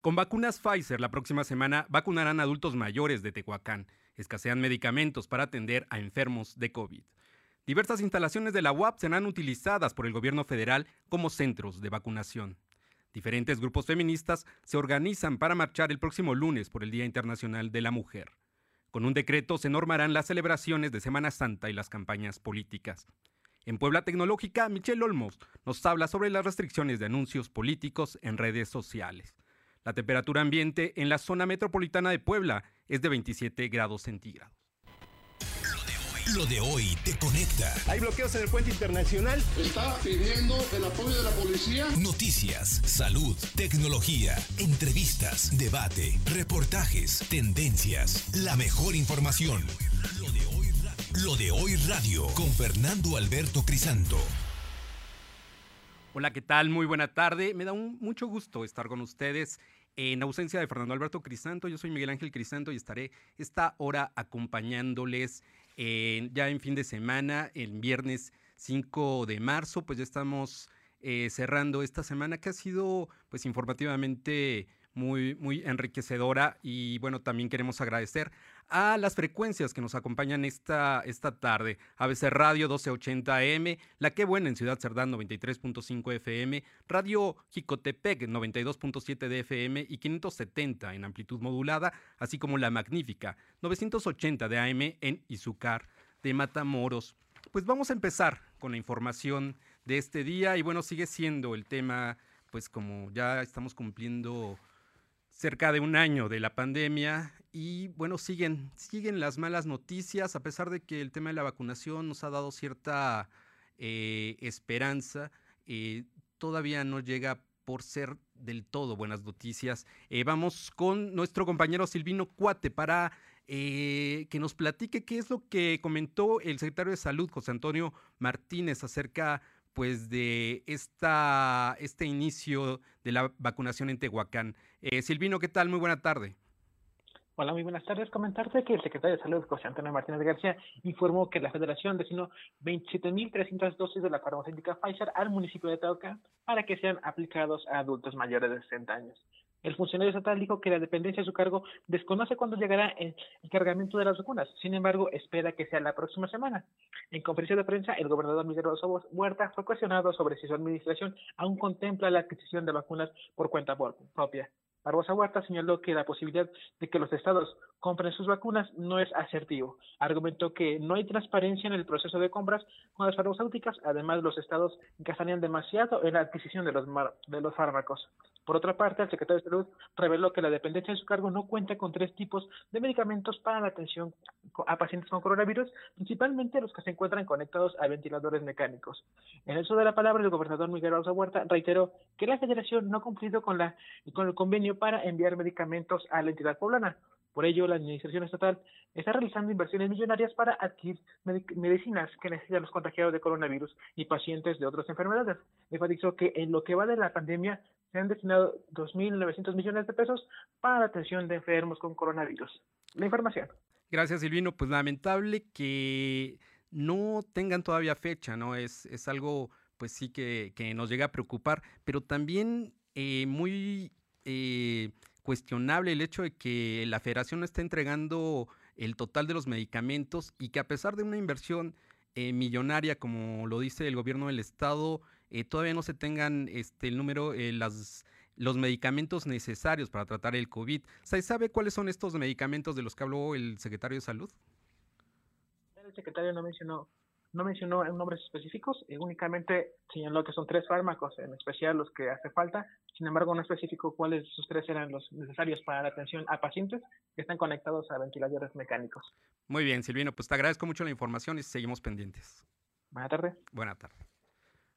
Con vacunas Pfizer, la próxima semana vacunarán adultos mayores de Tehuacán. Escasean medicamentos para atender a enfermos de COVID. Diversas instalaciones de la UAP serán utilizadas por el gobierno federal como centros de vacunación. Diferentes grupos feministas se organizan para marchar el próximo lunes por el Día Internacional de la Mujer. Con un decreto se normarán las celebraciones de Semana Santa y las campañas políticas. En Puebla Tecnológica, Michelle Olmos nos habla sobre las restricciones de anuncios políticos en redes sociales. La temperatura ambiente en la zona metropolitana de Puebla es de 27 grados centígrados. Lo de hoy te conecta. Hay bloqueos en el puente internacional. Está pidiendo el apoyo de la policía. Noticias, salud, tecnología, entrevistas, debate, reportajes, tendencias, la mejor información. Lo de hoy, Lo de hoy radio con Fernando Alberto Crisanto. Hola, ¿qué tal? Muy buena tarde. Me da un, mucho gusto estar con ustedes. En ausencia de Fernando Alberto Crisanto, yo soy Miguel Ángel Crisanto y estaré esta hora acompañándoles ya en fin de semana, el viernes 5 de marzo, pues ya estamos eh, cerrando esta semana que ha sido pues informativamente muy, muy enriquecedora y bueno, también queremos agradecer a las frecuencias que nos acompañan esta, esta tarde. ABC Radio 1280 AM, La Que Buena en Ciudad Cerdán 93.5 FM, Radio Jicotepec 92.7 de FM y 570 en amplitud modulada, así como La Magnífica 980 de AM en Izucar de Matamoros. Pues vamos a empezar con la información de este día y bueno, sigue siendo el tema, pues como ya estamos cumpliendo cerca de un año de la pandemia y bueno, siguen, siguen las malas noticias, a pesar de que el tema de la vacunación nos ha dado cierta eh, esperanza, eh, todavía no llega por ser del todo buenas noticias. Eh, vamos con nuestro compañero Silvino Cuate para que nos platique qué es lo que comentó el secretario de Salud, José Antonio Martínez, acerca pues de esta, este inicio de la vacunación en Tehuacán. Eh, Silvino, ¿qué tal? Muy buena tarde. Hola, muy buenas tardes. Comentarte que el secretario de Salud, José Antonio Martínez García, informó que la Federación destinó 27.300 dosis de la farmacéutica Pfizer al municipio de Tehuacán para que sean aplicados a adultos mayores de 60 años. El funcionario estatal dijo que la dependencia de su cargo desconoce cuándo llegará el, cargamento de las vacunas. Sin embargo, espera que sea la próxima semana. En conferencia de prensa, el gobernador Miguel Rosso Huerta fue cuestionado sobre si su administración aún contempla la adquisición de vacunas por cuenta propia. Barbosa Huerta señaló que la posibilidad de que los estados compren sus vacunas no es asertivo. Argumentó que no hay transparencia en el proceso de compras con las farmacéuticas, además los estados gastarían demasiado en la adquisición de los, de los fármacos. Por otra parte, el secretario de Salud reveló que la dependencia de su cargo no cuenta con tres tipos de medicamentos para la atención a pacientes con coronavirus, principalmente los que se encuentran conectados a ventiladores mecánicos. En el uso de la palabra, el gobernador Miguel Barbosa Huerta reiteró que la federación no ha cumplido con, la, con el convenio para enviar medicamentos a la entidad poblana. Por ello, la Administración Estatal está realizando inversiones millonarias para adquirir medicinas que necesitan los contagiados de coronavirus y pacientes de otras enfermedades. Enfatizó que en lo que va de la pandemia se han destinado 2.900 millones de pesos para atención de enfermos con coronavirus. La información. Gracias, Silvino. Pues lamentable que no tengan todavía fecha, ¿no? Es, es algo, pues sí, que, que nos llega a preocupar, pero también eh, muy eh, cuestionable el hecho de que la federación no esté entregando el total de los medicamentos y que a pesar de una inversión eh, millonaria, como lo dice el gobierno del estado, eh, todavía no se tengan este, el número, las, los medicamentos necesarios para tratar el COVID. ¿Se sabe cuáles son estos medicamentos de los que habló el secretario de Salud? El secretario no mencionó no mencionó nombres específicos, eh, únicamente señaló que son tres fármacos, en especial los que hace falta, sin embargo no especificó cuáles de esos tres eran los necesarios para la atención a pacientes que están conectados a ventiladores mecánicos. Muy bien, Silvino, pues te agradezco mucho la información y seguimos pendientes. Buena tarde. Buena tarde.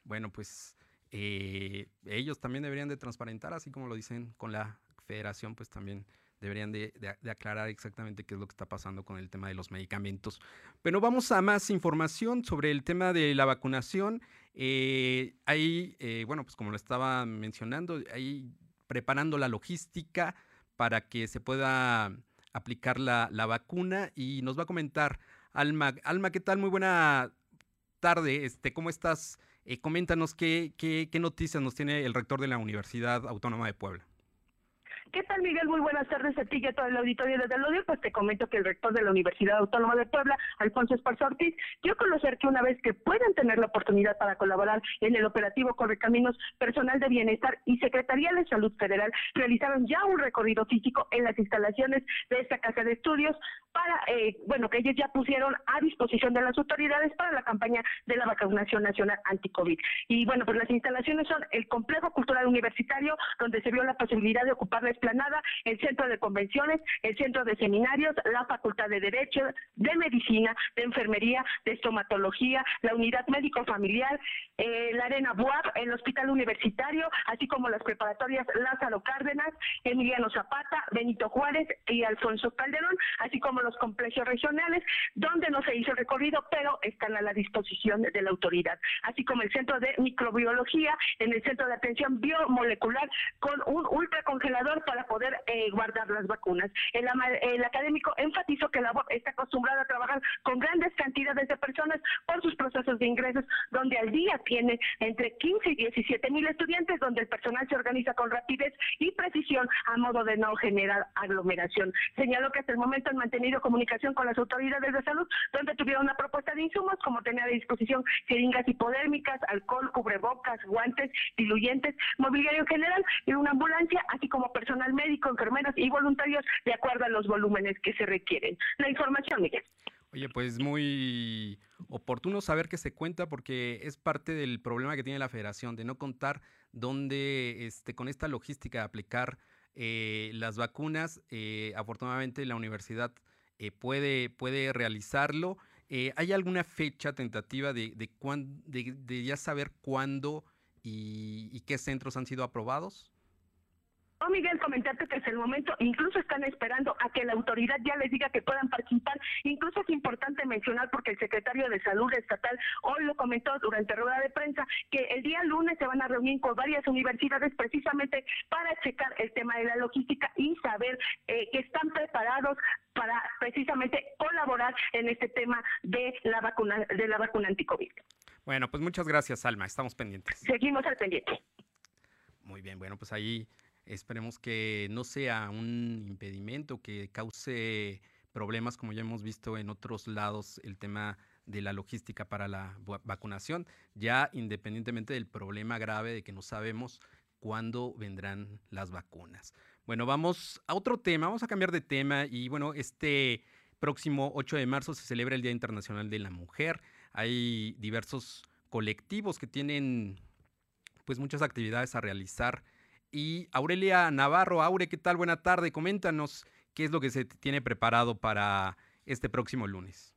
Bueno, pues eh, ellos también deberían de transparentar, así como lo dicen con la federación, pues también deberían de, aclarar exactamente qué es lo que está pasando con el tema de los medicamentos. Pero vamos a más información sobre el tema de la vacunación. Eh, ahí, eh, bueno, pues como lo estaba mencionando, ahí preparando la logística para que se pueda aplicar la, vacuna y nos va a comentar Alma. Alma, ¿qué tal? Muy buena tarde. Este, ¿Cómo estás? Eh, coméntanos qué, qué, qué noticias nos tiene el rector de la Universidad Autónoma de Puebla. ¿Qué tal, Miguel? Muy buenas tardes a ti y a todo el auditorio desde el audio. Pues te comento que el rector de la Universidad Autónoma de Puebla, Alfonso Esparza Ortiz, dio a conocer que una vez que puedan tener la oportunidad para colaborar en el operativo Correcaminos, personal de bienestar y Secretaría de Salud Federal realizaron ya un recorrido físico en las instalaciones de esta casa de estudios para, eh, bueno, que ellos ya pusieron a disposición de las autoridades para la campaña de la vacunación nacional anti-COVID. Y bueno, pues las instalaciones son el complejo cultural universitario, donde se vio la posibilidad de ocupar la el Centro de Convenciones, el Centro de Seminarios, la Facultad de Derecho, de Medicina, de Enfermería, de Estomatología, la Unidad Médico Familiar, eh, la Arena BUAP, el Hospital Universitario, así como las preparatorias Lázaro Cárdenas, Emiliano Zapata, Benito Juárez y Alfonso Calderón, así como los complejos regionales, donde no se hizo recorrido, pero están a la disposición de la autoridad, así como el Centro de Microbiología, en el Centro de Atención Biomolecular, con un ultracongelador para poder eh, guardar las vacunas. El, académico enfatizó que la está acostumbrado a trabajar con grandes cantidades de personas por sus procesos de ingresos, donde al día tiene entre 15 y 17 mil estudiantes, donde el personal se organiza con rapidez y precisión a modo de no generar aglomeración. Señaló que hasta el momento han mantenido comunicación con las autoridades de salud, donde tuvieron una propuesta de insumos, como tener a disposición jeringas hipodérmicas, alcohol, cubrebocas, guantes, diluyentes, mobiliario en general y una ambulancia, así como personal médico, enfermeras y voluntarios de acuerdo a los volúmenes que se requieren. La información, Miguel. Oye, pues muy oportuno saber que se cuenta porque es parte del problema que tiene la federación de no contar dónde este, con esta logística de aplicar eh, las vacunas. Eh, afortunadamente la universidad eh, puede, puede realizarlo. ¿Hay alguna fecha tentativa de, de, de, ya saber cuándo y qué centros han sido aprobados? Miguel, comentarte que es el momento, incluso están esperando a que la autoridad ya les diga que puedan participar. Incluso es importante mencionar, porque el secretario de Salud Estatal hoy lo comentó durante rueda de prensa, que el día lunes se van a reunir con varias universidades precisamente para checar el tema de la logística y saber eh, que están preparados para precisamente colaborar en este tema de la vacuna de la vacuna anticovid. Bueno, pues muchas gracias, Alma. Estamos pendientes. Seguimos al pendiente. Muy bien, bueno, pues ahí Esperemos que no sea un impedimento que cause problemas como ya hemos visto en otros lados el tema de la logística para la vacunación, ya independientemente del problema grave de que no sabemos cuándo vendrán las vacunas. Bueno, vamos a otro tema, vamos a cambiar de tema y bueno, este próximo 8 de marzo se celebra el Día Internacional de la Mujer. Hay diversos colectivos que tienen pues muchas actividades a realizar y Aurelia Navarro. Aure, ¿qué tal? Buena tarde. Coméntanos qué es lo que se tiene preparado para este próximo lunes.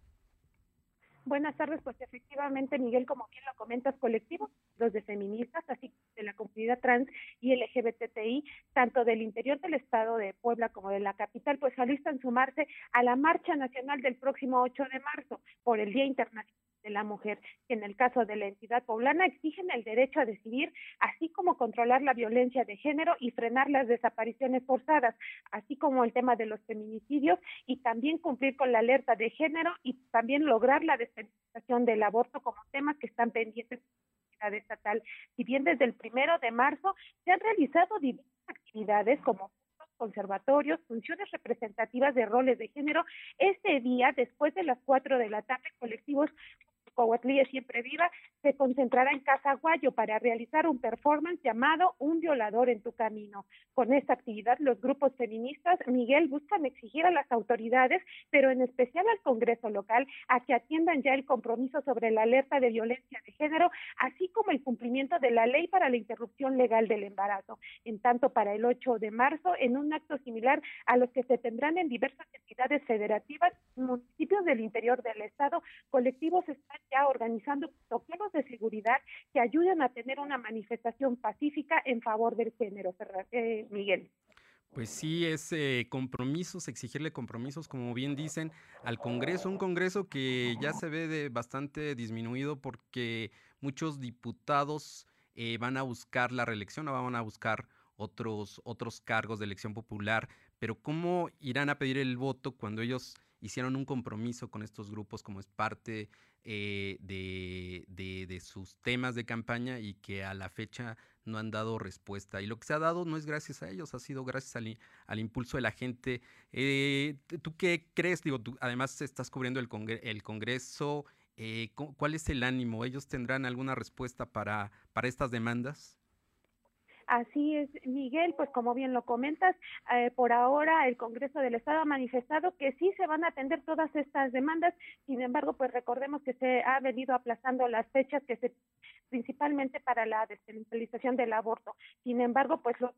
Buenas tardes, pues efectivamente, Miguel, como bien lo comentas, colectivos, los de feministas, así de la comunidad trans y LGBTI, tanto del interior del estado de Puebla como de la capital, pues alistan sumarse a la marcha nacional del próximo 8 de marzo por el Día Internacional de la mujer, que en el caso de la entidad poblana exigen el derecho a decidir, así como controlar la violencia de género y frenar las desapariciones forzadas, así como el tema de los feminicidios y también cumplir con la alerta de género y también lograr la despenalización del aborto como temas que están pendientes de estatal. Si bien desde el primero de marzo se han realizado diversas actividades como conservatorios, funciones representativas de roles de género. Este día, después de las cuatro de la tarde, colectivos Coahuatlilla Siempre Viva se concentrará en Casa Guayo para realizar un performance llamado Un violador en tu camino. Con esta actividad, los grupos feministas, Miguel, buscan exigir a las autoridades, pero en especial al Congreso local, a que atiendan ya el compromiso sobre la alerta de violencia de género, así como el cumplimiento de la ley para la interrupción legal del embarazo. En tanto, para el 8 de marzo, en un acto similar a los que se tendrán en diversas entidades federativas, municipios del interior del Estado, colectivos están organizando protocolos de seguridad que ayuden a tener una manifestación pacífica en favor del género, eh, Miguel. Pues sí, es eh, compromisos, exigirle compromisos, como bien dicen, al Congreso, un Congreso que ya se ve de bastante disminuido porque muchos diputados eh, van a buscar la reelección o van a buscar otros, otros cargos de elección popular, pero ¿cómo irán a pedir el voto cuando ellos hicieron un compromiso con estos grupos como es parte eh, de, sus temas de campaña y que a la fecha no han dado respuesta. Y lo que se ha dado no es gracias a ellos, ha sido gracias al, impulso de la gente. Eh, ¿Tú qué crees? Digo, tú además estás cubriendo el, el Congreso. Eh, ¿Cuál es el ánimo? ¿Ellos tendrán alguna respuesta para, para estas demandas? Así es, Miguel, pues como bien lo comentas, eh, por ahora el Congreso del Estado ha manifestado que sí se van a atender todas estas demandas, sin embargo, pues recordemos que se ha venido aplazando las fechas que se principalmente para la despenalización del aborto. Sin embargo, pues los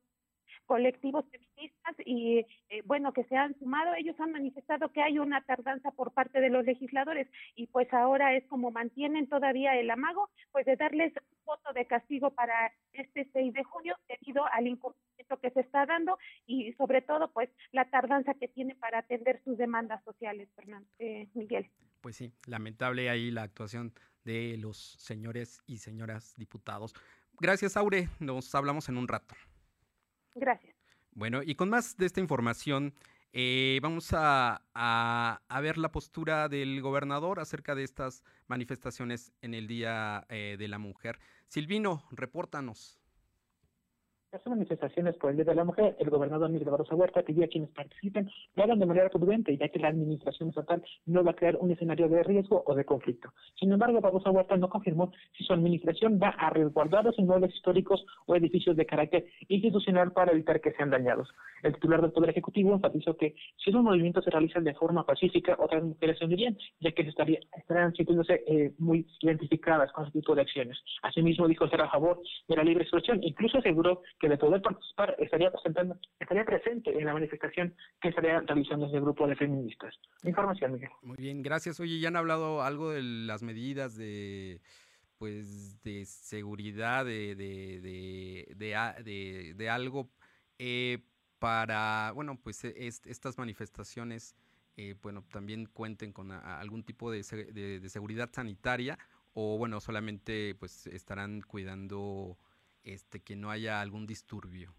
colectivos feministas y eh, bueno que se han sumado. Ellos han manifestado que hay una tardanza por parte de los legisladores y pues ahora es como mantienen todavía el amago pues de darles voto de castigo para este 6 de junio debido al incumplimiento que se está dando y sobre todo pues la tardanza que tiene para atender sus demandas sociales Fernando eh, Miguel. Pues sí lamentable ahí la actuación de los señores y señoras diputados. Gracias Aure. Nos hablamos en un rato Gracias. Bueno, y con más de esta información, eh, vamos a, ver la postura del gobernador acerca de estas manifestaciones en el Día eh, de la Mujer. Silvino, repórtanos. Las manifestaciones por el Día de la Mujer, el gobernador Miguel Barroso Huerta pidió a quienes participen lo hagan de manera prudente, ya que la administración estatal no va a crear un escenario de riesgo o de conflicto. Sin embargo, Barroso Huerta no confirmó si su administración va a resguardar los inmuebles históricos o edificios de carácter institucional para evitar que sean dañados. El titular del Poder Ejecutivo enfatizó que si los movimientos se realizan de forma pacífica, otras mujeres se unirían, ya que se estaría, estarían sintiéndose eh, muy identificadas con ese tipo de acciones. Asimismo, dijo ser a favor de la libre expresión, incluso aseguró que de poder participar estaría presentando, estaría presente en la manifestación que estaría realizando ese grupo de feministas. Información, Miguel. Muy bien, gracias. Oye, ya han hablado algo de las medidas de pues de seguridad de, de, de, de algo eh, para, bueno, pues e, estas manifestaciones, eh, bueno, también cuenten con algún tipo de, de, seguridad sanitaria o, bueno, solamente pues estarán cuidando este, que no haya algún disturbio.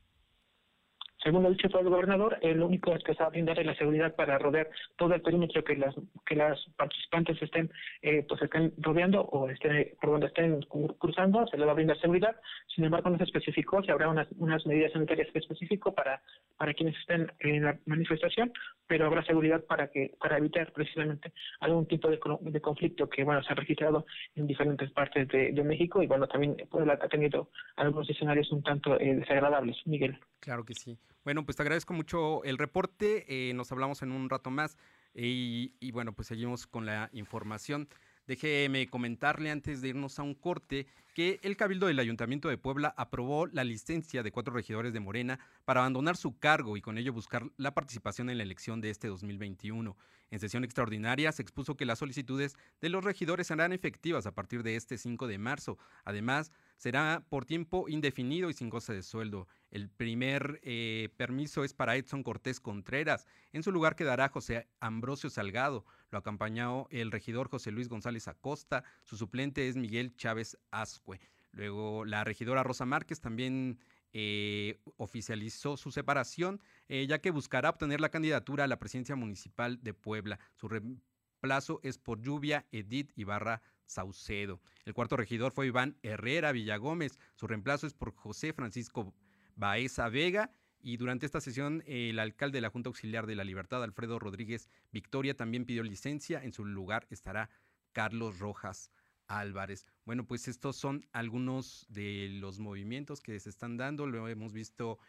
Según lo dicho por el gobernador, el único que se va a brindar es la seguridad para rodear todo el perímetro que las que las participantes estén eh, pues estén rodeando o estén por donde estén cruzando, se le va a brindar seguridad. Sin embargo, no se especificó si habrá unas, unas medidas sanitarias específicas para para quienes estén en la manifestación, pero habrá seguridad para que para evitar precisamente algún tipo de, de conflicto que bueno se ha registrado en diferentes partes de, México y bueno también ha tenido algunos escenarios un tanto eh, desagradables. Miguel. Claro que sí. Bueno, pues te agradezco mucho el reporte. Eh, nos hablamos en un rato más y, y, bueno, pues seguimos con la información. Déjeme comentarle antes de irnos a un corte que el Cabildo del Ayuntamiento de Puebla aprobó la licencia de cuatro regidores de Morena para abandonar su cargo y con ello buscar la participación en la elección de este 2021. En sesión extraordinaria se expuso que las solicitudes de los regidores serán efectivas a partir de este 5 de marzo. Además, será por tiempo indefinido y sin goce de sueldo. El primer eh, permiso es para Edson Cortés Contreras. En su lugar quedará José Ambrosio Salgado. Lo acompañó el regidor José Luis González Acosta. Su suplente es Miguel Chávez Ascue. Luego la regidora Rosa Márquez también eh, oficializó su separación, eh, ya que buscará obtener la candidatura a la presidencia municipal de Puebla. Su reemplazo es por Lluvia Edith Ibarra Saucedo. El cuarto regidor fue Iván Herrera Villagómez. Su reemplazo es por José Francisco Baeza Vega. Y durante esta sesión, el alcalde de la Junta Auxiliar de la Libertad, Alfredo Rodríguez Victoria, también pidió licencia. En su lugar estará Carlos Rojas Álvarez. Bueno, pues estos son algunos de los movimientos que se están dando. Lo hemos visto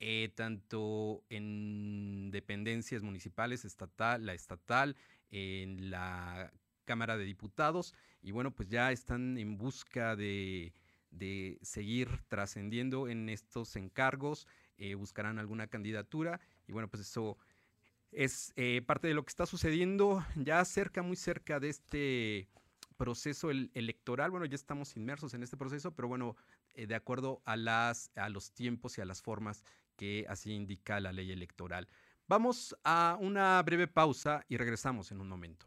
eh, tanto en dependencias municipales, estatal, la estatal, en la Cámara de Diputados. Y bueno, pues ya están en busca de de seguir trascendiendo en estos encargos, eh, buscarán alguna candidatura y bueno, pues eso es eh, parte de lo que está sucediendo ya cerca, muy cerca de este proceso electoral. Bueno, ya estamos inmersos en este proceso, pero bueno, eh, de acuerdo a, las, a los tiempos y a las formas que así indica la ley electoral. Vamos a una breve pausa y regresamos en un momento.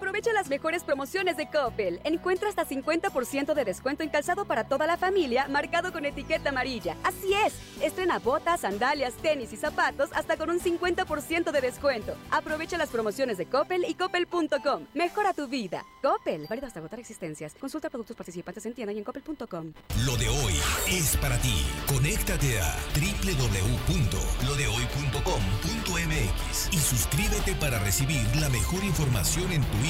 Aprovecha las mejores promociones de Coppel. Encuentra hasta 50% de descuento en calzado para toda la familia, marcado con etiqueta amarilla. Así es, estrena botas, sandalias, tenis y zapatos hasta con un 50% de descuento. Aprovecha las promociones de Coppel y coppel.com. Mejora tu vida. Coppel, válido hasta agotar existencias. Consulta productos participantes en tienda y en coppel.com. Lo de hoy es para ti. Conéctate a www.lodehoy.com.mx y suscríbete para recibir la mejor información en tu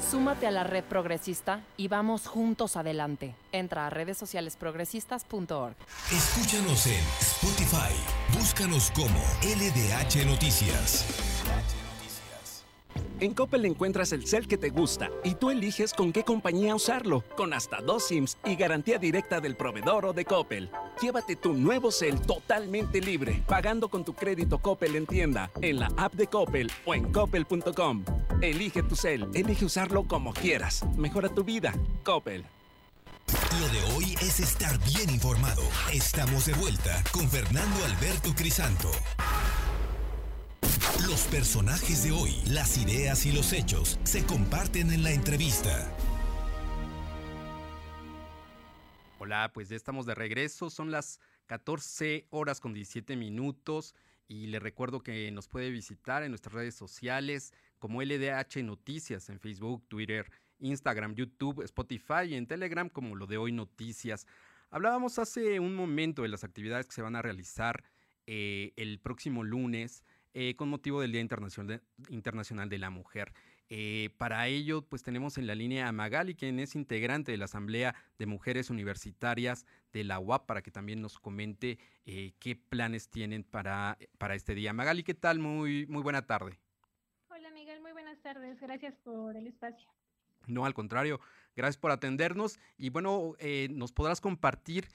Súmate a la red progresista y vamos juntos adelante. Entra a redes sociales progresistas.org. Escúchanos en Spotify. Búscanos como LDH Noticias. En Coppel encuentras el cel que te gusta y tú eliges con qué compañía usarlo, con hasta dos SIMs y garantía directa del proveedor o de Coppel. Llévate tu nuevo cel totalmente libre, pagando con tu crédito Coppel en tienda, en la app de Coppel o en coppel.com. Elige tu cel, elige usarlo como quieras. Mejora tu vida. Coppel. Lo de hoy es estar bien informado. Estamos de vuelta con Fernando Alberto Crisanto. Los personajes de hoy, las ideas y los hechos se comparten en la entrevista. Hola, pues ya estamos de regreso. Son las 14 horas con 17 minutos y le recuerdo que nos puede visitar en nuestras redes sociales como LDH Noticias en Facebook, Twitter, Instagram, YouTube, Spotify y en Telegram como lo de hoy Noticias. Hablábamos hace un momento de las actividades que se van a realizar eh, el próximo lunes eh, con motivo del Día Internacional de, Internacional de la Mujer. Eh, para ello, pues tenemos en la línea a Magali, quien es integrante de la Asamblea de Mujeres Universitarias de la UAP, para que también nos comente eh, qué planes tienen para, para este día. Magali, ¿qué tal? Muy, muy buena tarde. Hola Miguel, muy buenas tardes. Gracias por el espacio. No, al contrario, gracias por atendernos y bueno, nos podrás compartir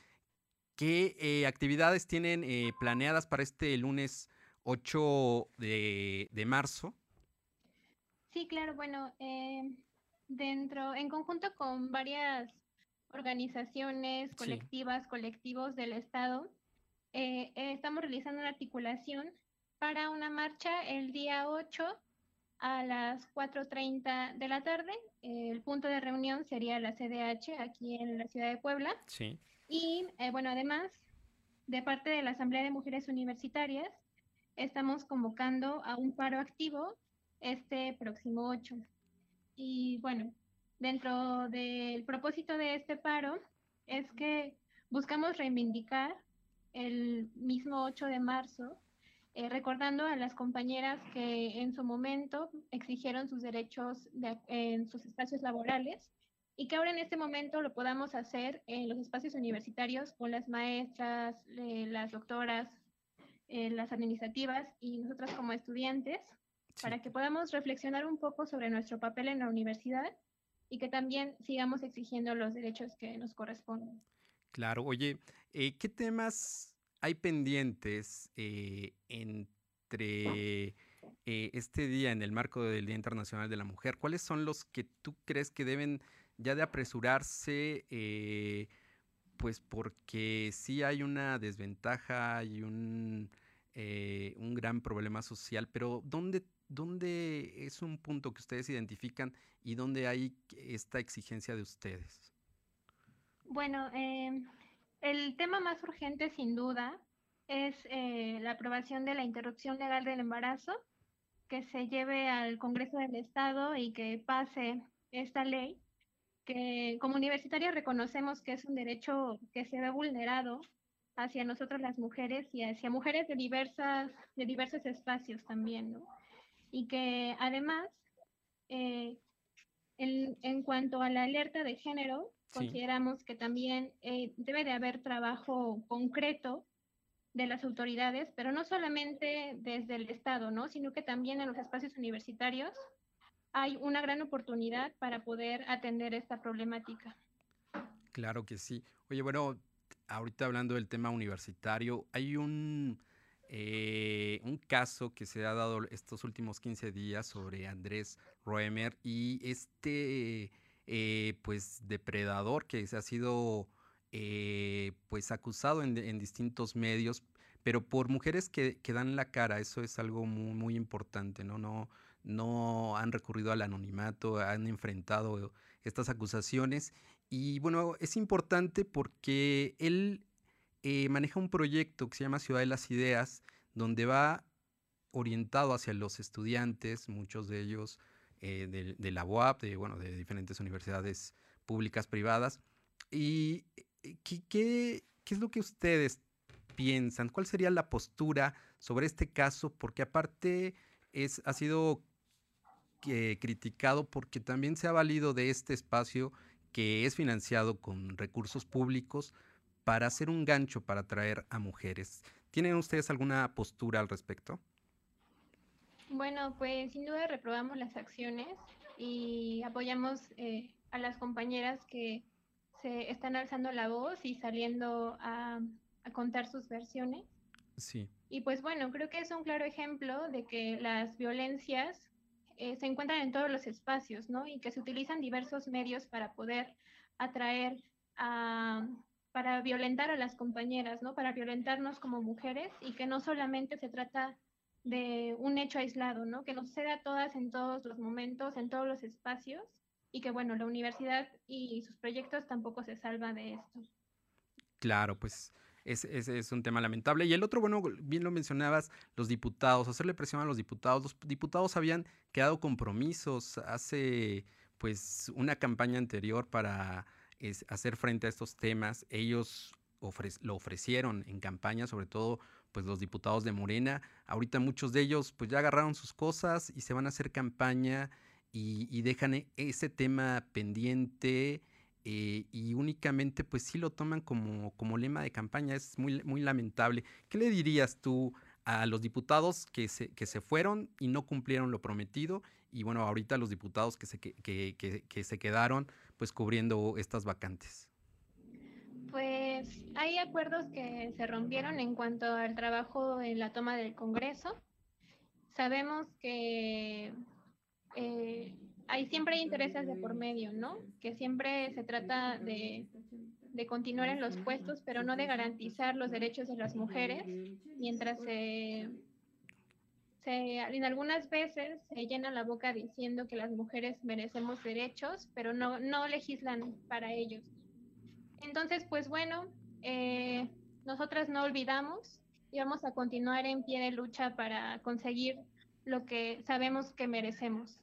qué actividades tienen planeadas para este lunes 8 de, de marzo. Sí, claro, bueno, eh, dentro, en conjunto con varias organizaciones, colectivas, colectivos del Estado, eh, eh, estamos realizando una articulación para una marcha el día 8 a las 4.30 de la tarde. el punto de reunión sería la CDH aquí en la ciudad de Puebla. Sí. Y bueno, además, de parte de la Asamblea de Mujeres Universitarias, estamos convocando a un paro activo este próximo 8. Y bueno, dentro del propósito de este paro es que buscamos reivindicar el mismo 8 de marzo, eh, recordando a las compañeras que en su momento exigieron sus derechos en sus espacios laborales y que ahora en este momento lo podamos hacer en los espacios universitarios con las maestras, eh, las doctoras, eh, las administrativas y nosotras como estudiantes, para que podamos reflexionar un poco sobre nuestro papel en la universidad y que también sigamos exigiendo los derechos que nos corresponden. Claro, oye, eh, ¿qué temas hay pendientes eh, entre este día en el marco del Día Internacional de la Mujer? ¿Cuáles son los que tú crees que deben ya de apresurarse? Pues porque sí hay una desventaja y un, eh, un gran problema social, pero ¿dónde, ¿dónde es un punto que ustedes identifican y dónde hay esta exigencia de ustedes? Bueno, em, el tema más urgente sin duda es eh, la aprobación de la interrupción legal del embarazo, que se lleve al Congreso del Estado y que pase esta ley que como universitarios reconocemos que es un derecho que se ve vulnerado hacia nosotros las mujeres y hacia mujeres de diversas de diversos espacios también, ¿no? Y que además eh, en, en, cuanto a la alerta de género, consideramos que también eh, debe de haber trabajo concreto de las autoridades, pero no solamente desde el Estado, ¿no? sino que también en los espacios universitarios hay una gran oportunidad para poder atender esta problemática. Claro que sí. Oye, bueno, ahorita hablando del tema universitario, hay un, eh, un caso que se ha dado estos últimos 15 días sobre Andrés Roemer y este eh, pues depredador que se ha sido eh, pues acusado en, distintos medios, pero por mujeres que, dan la cara, eso es algo muy, muy importante, ¿no? No, no han recurrido al anonimato, han enfrentado estas acusaciones. Y bueno, es importante porque él eh, maneja un proyecto que se llama Ciudad de las Ideas, donde va orientado hacia los estudiantes, muchos de ellos eh, de, la UAP, de, bueno, de diferentes universidades públicas, privadas. ¿Y eh, qué, es lo que ustedes piensan? ¿Cuál sería la postura sobre este caso? Porque aparte es, ha sido eh, criticado porque también se ha valido de este espacio que es financiado con recursos públicos para hacer un gancho para atraer a mujeres. ¿Tienen ustedes alguna postura al respecto? Bueno, pues sin duda reprobamos las acciones y apoyamos eh, a las compañeras que se están alzando la voz y saliendo a, contar sus versiones. Sí. Y pues bueno, creo que es un claro ejemplo de que las violencias eh, se encuentran en todos los espacios, ¿no? Y que se utilizan diversos medios para poder atraer a, para violentar a las compañeras, ¿no? Para violentarnos como mujeres y que no solamente se trata de un hecho aislado, ¿no? Que nos sucede a todas en todos los momentos, en todos los espacios, y que, bueno, la universidad y sus proyectos tampoco se salvan de esto. Claro, pues es, un tema lamentable. Y el otro, bueno, bien lo mencionabas, los diputados, hacerle presión a los diputados. Los diputados habían quedado compromisos hace, pues, una campaña anterior para hacer frente a estos temas. Ellos lo ofrecieron en campaña, sobre todo pues los diputados de Morena. Ahorita muchos de ellos pues ya agarraron sus cosas y se van a hacer campaña y, dejan e, ese tema pendiente eh, y únicamente pues sí lo toman como, como lema de campaña. Es muy, muy lamentable. ¿Qué le dirías tú a los diputados que se, que se fueron y no cumplieron lo prometido? Y bueno, ahorita los diputados que se, que, que, se quedaron pues cubriendo estas vacantes. Pues hay acuerdos que se rompieron en cuanto al trabajo en la toma del Congreso. Sabemos que eh, hay siempre intereses de por medio, ¿no? Que siempre se trata de, de, continuar en los puestos, pero no de garantizar los derechos de las mujeres, mientras se, se, en algunas veces se llena la boca diciendo que las mujeres merecemos derechos, pero no, no legislan para ellos. Entonces, pues bueno, eh, nosotras no olvidamos y vamos a continuar en pie de lucha para conseguir lo que sabemos que merecemos.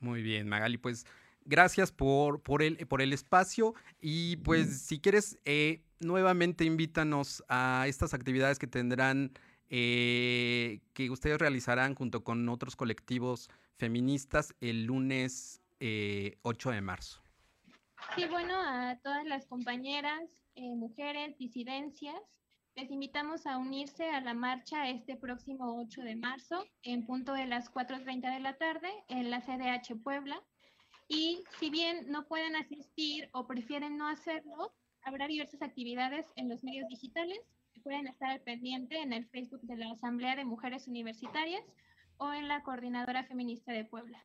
Muy bien, Magali, pues gracias por, por, el, por el espacio y pues si quieres, eh, nuevamente invítanos a estas actividades que tendrán, eh, que ustedes realizarán junto con otros colectivos feministas el lunes 8 de marzo. Sí, bueno, a todas las compañeras, eh, mujeres, disidencias, les invitamos a unirse a la marcha este próximo 8 de marzo en punto de las 4.30 de la tarde en la CDH Puebla. Y si bien no pueden asistir o prefieren no hacerlo, habrá diversas actividades en los medios digitales pueden estar al pendiente en el Facebook de la Asamblea de Mujeres Universitarias o en la Coordinadora Feminista de Puebla.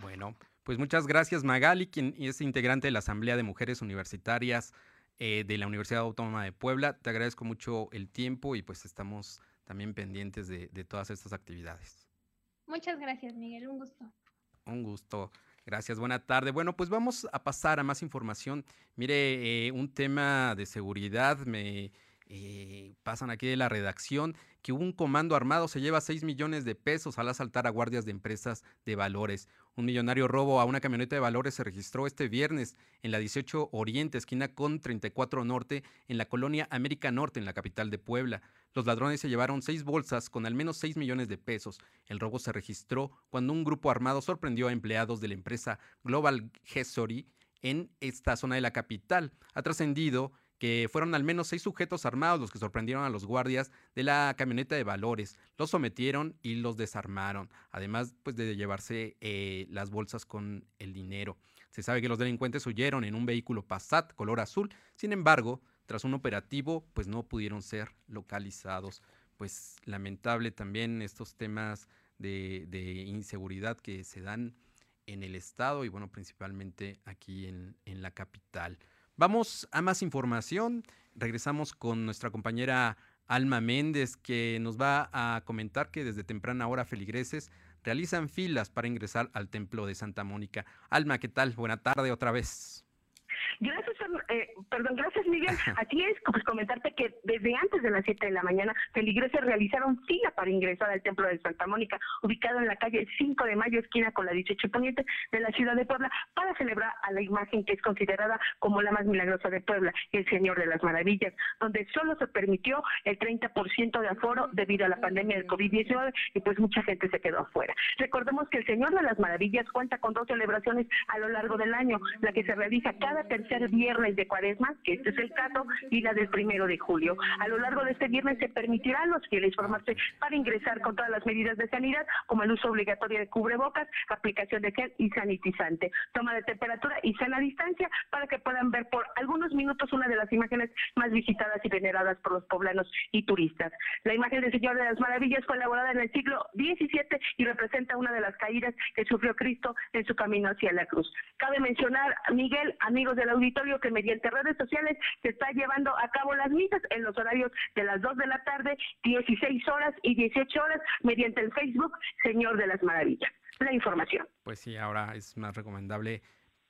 Bueno, pues muchas gracias Magali, quien es integrante de la Asamblea de Mujeres Universitarias eh, de la Universidad Autónoma de Puebla. Te agradezco mucho el tiempo y pues estamos también pendientes de, todas estas actividades. Muchas gracias Miguel, un gusto. Un gusto. Gracias, buena tarde. Bueno, pues vamos a pasar a más información. Mire, eh, un tema de seguridad me eh, pasan aquí de la redacción que un comando armado se lleva 6 millones de pesos al asaltar a guardias de empresas de valores. Un millonario robo a una camioneta de valores se registró este viernes en la 18 Oriente, esquina con 34 Norte, en la colonia América Norte, en la capital de Puebla. Los ladrones se llevaron seis bolsas con al menos 6 millones de pesos. El robo se registró cuando un grupo armado sorprendió a empleados de la empresa Global Gessory en esta zona de la capital. Ha trascendido fueron al menos seis sujetos armados los que sorprendieron a los guardias de la camioneta de valores, los sometieron y los desarmaron, además pues, de llevarse eh, las bolsas con el dinero. Se sabe que los delincuentes huyeron en un vehículo Passat color azul, sin embargo, tras un operativo, pues no pudieron ser localizados. Pues lamentable también estos temas de, de inseguridad que se dan en el estado y bueno, principalmente aquí en, en la capital. Vamos a más información. Regresamos con nuestra compañera Alma Méndez, que nos va a comentar que desde temprana hora feligreses realizan filas para ingresar al templo de Santa Mónica. Alma, ¿qué tal? Buena tarde otra vez. Gracias, eh, perdón, gracias Miguel. Así es, pues comentarte que desde antes de las 7 de la mañana, feligreses realizaron fila para ingresar al Templo de Santa Mónica, ubicado en la calle 5 de Mayo, esquina con la 18 Poniente de la ciudad de Puebla, para celebrar a la imagen que es considerada como la más milagrosa de Puebla, el Señor de las Maravillas, donde solo se permitió el 30% de aforo debido a la pandemia del COVID-19 y pues mucha gente se quedó afuera. Recordemos que el Señor de las Maravillas cuenta con dos celebraciones a lo largo del año, la que se realiza cada tercer viernes de cuaresma, que este es el caso, y la del primero de julio. A lo largo de este viernes se permitirá a los fieles formarse para ingresar con todas las medidas de sanidad, como el uso obligatorio de cubrebocas, aplicación de gel y sanitizante, toma de temperatura y sana distancia para que puedan ver por algunos minutos una de las imágenes más visitadas y veneradas por los poblanos y turistas. La imagen del Señor de las Maravillas fue elaborada en el siglo XVII y representa una de las caídas que sufrió Cristo en su camino hacia la cruz. Cabe mencionar, Miguel, amigos del auditorio, que mediante redes sociales se está llevando a cabo las misas en los horarios de las 2 de la tarde, 16 horas y 18 horas mediante el Facebook Señor de las Maravillas. La información. Pues sí, ahora es más recomendable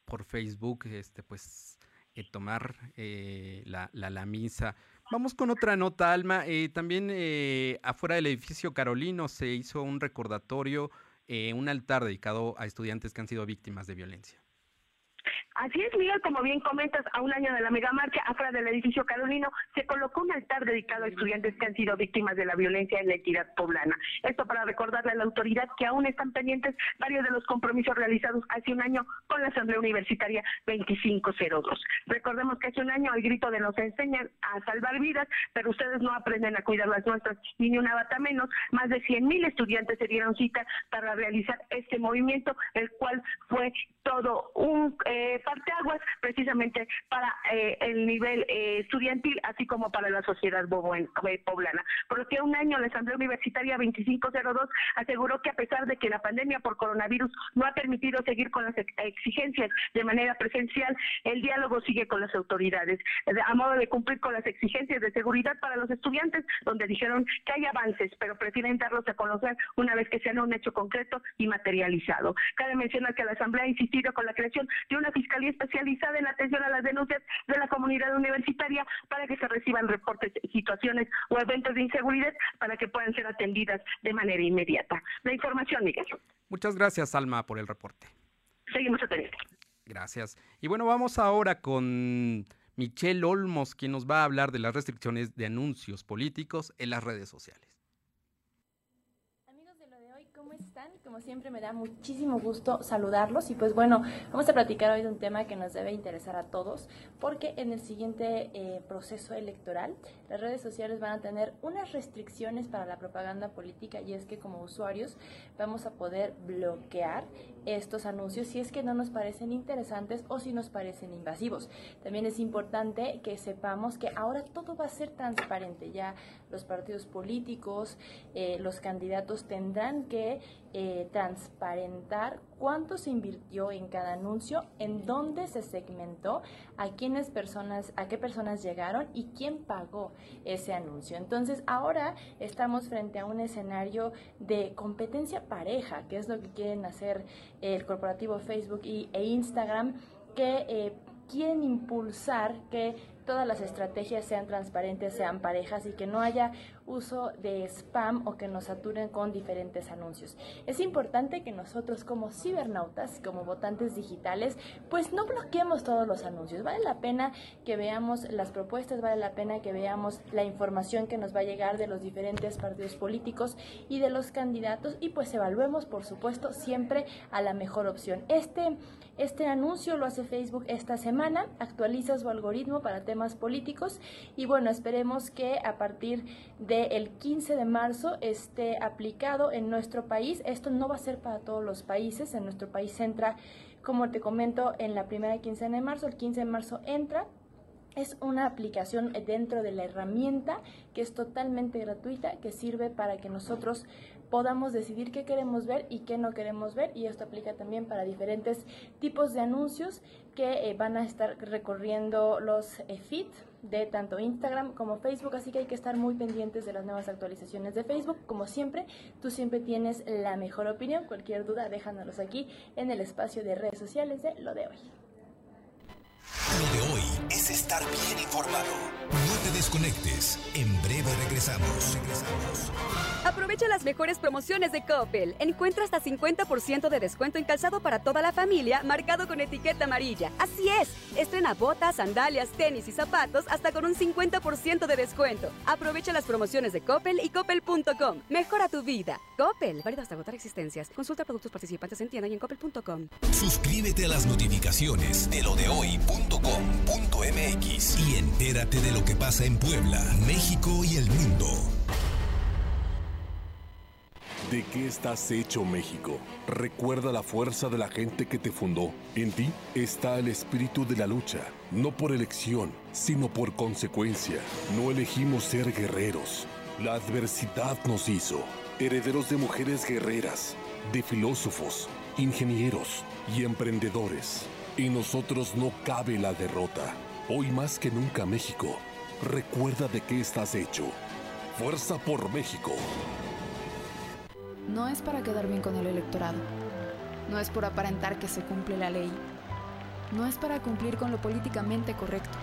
por Facebook, este, pues eh, tomar eh, la, la, misa. Vamos con otra nota, Alma. Eh, también afuera del edificio Carolino se hizo un recordatorio, un altar dedicado a estudiantes que han sido víctimas de violencia. Así es, Miguel, como bien comentas, a un año de la megamarcha, afuera del edificio Carolino, se colocó un altar dedicado a estudiantes que han sido víctimas de la violencia en la equidad poblana. Esto para recordarle a la autoridad que aún están pendientes varios de los compromisos realizados hace un año con la Asamblea Universitaria 2502. Recordemos que hace un año el grito de nos enseñan a salvar vidas, pero ustedes no aprenden a cuidar las nuestras ni una bata menos. Más de 100 mil estudiantes se dieron cita para realizar este movimiento, el cual fue todo un... Eh, parteaguas precisamente para eh, el nivel eh, estudiantil, así como para la sociedad eh, poblana. Porque un año la Asamblea Universitaria 2502 aseguró que a pesar de que la pandemia por coronavirus no ha permitido seguir con las exigencias de manera presencial, el diálogo sigue con las autoridades, a modo de cumplir con las exigencias de seguridad para los estudiantes, donde dijeron que hay avances, pero prefieren darlos a conocer una vez que sean un hecho concreto y materializado. Cabe mencionar que la Asamblea ha insistido con la creación de una fiscalía especializada en atención a las denuncias de la comunidad universitaria para que se reciban reportes, situaciones o eventos de inseguridad para que puedan ser atendidas de manera inmediata. La información, Miguel. Muchas gracias, Alma, por el reporte. Seguimos atendiendo. Gracias. Y bueno, vamos ahora con Michelle Olmos, quien nos va a hablar de las restricciones de anuncios políticos en las redes sociales. Como siempre me da muchísimo gusto saludarlos y pues bueno, vamos a platicar hoy de un tema que nos debe interesar a todos porque en el siguiente eh, proceso electoral las redes sociales van a tener unas restricciones para la propaganda política y es que como usuarios vamos a poder bloquear estos anuncios si es que no nos parecen interesantes o si nos parecen invasivos. También es importante que sepamos que ahora todo va a ser transparente, ya los partidos políticos, eh, los candidatos tendrán que eh, transparentar cuánto se invirtió en cada anuncio, en dónde se segmentó, a quiénes personas, a qué personas llegaron y quién pagó ese anuncio. Entonces ahora estamos frente a un escenario de competencia pareja, que es lo que quieren hacer el corporativo Facebook y, e Instagram, que eh, quieren impulsar que todas las estrategias sean transparentes, sean parejas y que no haya uso de spam o que nos saturen con diferentes anuncios. Es importante que nosotros como cibernautas, como votantes digitales, pues no bloqueemos todos los anuncios. Vale la pena que veamos las propuestas, vale la pena que veamos la información que nos va a llegar de los diferentes partidos políticos y de los candidatos y pues evaluemos, por supuesto, siempre a la mejor opción. Este, este anuncio lo hace Facebook esta semana, actualiza su algoritmo para temas políticos. Y bueno, esperemos que a partir del 15 de marzo esté aplicado en nuestro país. Esto no va a ser para todos los países, en nuestro país entra, como te comento, en la primera quincena de marzo, el 15 de marzo entra. Es una aplicación dentro de la herramienta que es totalmente gratuita, que sirve para que nosotros podamos decidir qué queremos ver y qué no queremos ver. Y esto aplica también para diferentes tipos de anuncios que eh, van a estar recorriendo los eh, feed de tanto Instagram como Facebook, así que hay que estar muy pendientes de las nuevas actualizaciones de Facebook. Como siempre, tú siempre tienes la mejor opinión. Cualquier duda, déjanos aquí en el espacio de redes sociales de lo de hoy. Lo de hoy es estar bien informado. No te desconectes. En breve regresamos. Regresamos. Aprovecha las mejores promociones de Coppel. Encuentra hasta 50% de descuento en calzado para toda la familia, marcado con etiqueta amarilla. Así es, estrena botas, sandalias, tenis y zapatos hasta con un 50% de descuento. Aprovecha las promociones de Coppel y coppel.com. Mejora tu vida. Coppel, válido hasta agotar existencias. Consulta productos participantes en tienda y en coppel.com. Suscríbete a las notificaciones de lo de y entérate de lo que pasa en Puebla, México y el mundo. ¿De qué estás hecho México? Recuerda la fuerza de la gente que te fundó. En ti está el espíritu de la lucha, no por elección, sino por consecuencia. No elegimos ser guerreros. La adversidad nos hizo, herederos de mujeres guerreras, de filósofos, ingenieros y emprendedores. En nosotros no cabe la derrota. Hoy más que nunca México, recuerda de qué estás hecho. Fuerza por México. No es para quedar bien con el electorado. No es por aparentar que se cumple la ley. No es para cumplir con lo políticamente correcto.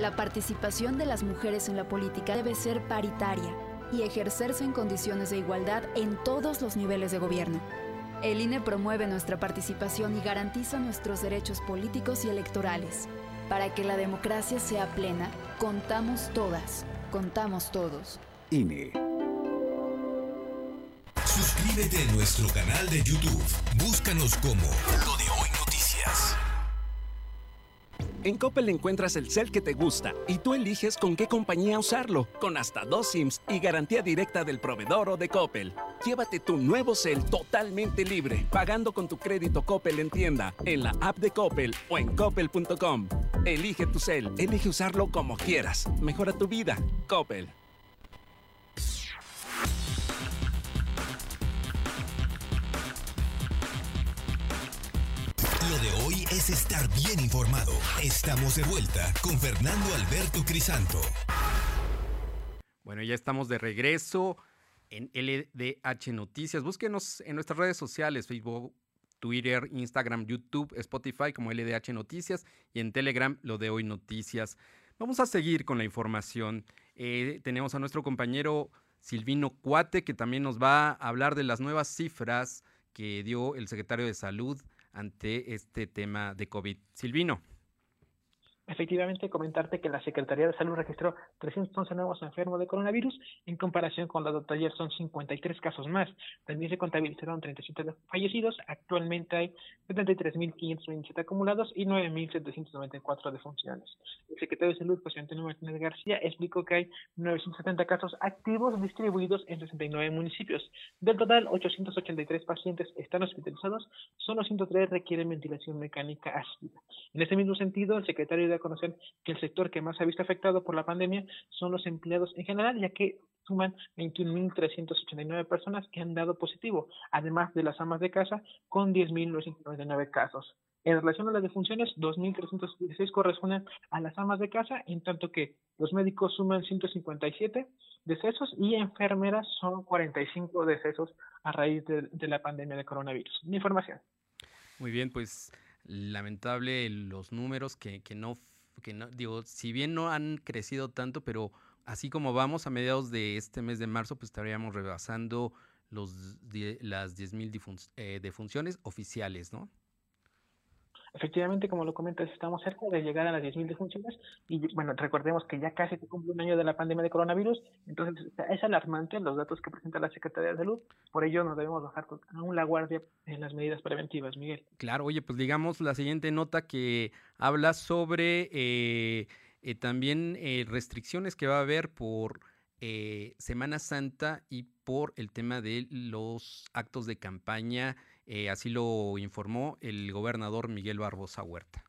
La participación de las mujeres en la política debe ser paritaria y ejercerse en condiciones de igualdad en todos los niveles de gobierno. El INE promueve nuestra participación y garantiza nuestros derechos políticos y electorales. Para que la democracia sea plena, contamos todas, contamos todos. INE. Suscríbete a nuestro canal de YouTube. Búscanos como En Coppel encuentras el cel que te gusta y tú eliges con qué compañía usarlo, con hasta dos SIMs y garantía directa del proveedor o de Coppel. Llévate tu nuevo cel totalmente libre, pagando con tu crédito Coppel en tienda, en la app de Coppel o en coppel.com. Elige tu cel, elige usarlo como quieras. Mejora tu vida. Coppel. Es estar bien informado. Estamos de vuelta con Fernando Alberto Crisanto. Bueno, ya estamos de regreso en LDH Noticias. Búsquenos en nuestras redes sociales, Facebook, Twitter, Instagram, YouTube, Spotify como LDH Noticias y en Telegram lo de hoy Noticias. Vamos a seguir con la información. Eh, tenemos a nuestro compañero Silvino Cuate que también nos va a hablar de las nuevas cifras que dio el secretario de Salud ante este tema de COVID. Silvino. Efectivamente, comentarte que la Secretaría de Salud registró 311 nuevos enfermos de coronavirus, en comparación con la de ayer son 53 casos más. También se contabilizaron 37 fallecidos, actualmente hay 73.527 acumulados y 9.794 defunciones. El secretario de Salud, José Antonio Martínez García, explicó que hay 970 casos activos distribuidos en 69 municipios. Del total, 883 pacientes están hospitalizados, solo 103 requieren ventilación mecánica asistida. En ese mismo sentido, el secretario de a conocer que el sector que más se ha visto afectado por la pandemia son los empleados en general, ya que suman 21.389 personas que han dado positivo, además de las amas de casa con 10.999 casos. En relación a las defunciones, 2.316 corresponden a las amas de casa, en tanto que los médicos suman 157 decesos y enfermeras son 45 decesos a raíz de, de la pandemia de coronavirus. Mi información. Muy bien, pues lamentable los números que, que no que no, digo, si bien no han crecido tanto, pero así como vamos a mediados de este mes de marzo, pues estaríamos rebasando los las 10.000 eh, defunciones oficiales, ¿no? Efectivamente, como lo comentas, estamos cerca de llegar a las 10.000 defunciones y bueno, recordemos que ya casi se cumple un año de la pandemia de coronavirus, entonces es alarmante los datos que presenta la Secretaría de Salud, por ello nos debemos bajar aún la guardia en las medidas preventivas, Miguel. Claro, oye, pues digamos la siguiente nota que habla sobre eh, eh, también eh, restricciones que va a haber por Semana Santa y por el tema de los actos de campaña eh, así lo informó el gobernador Miguel Barbosa Huerta.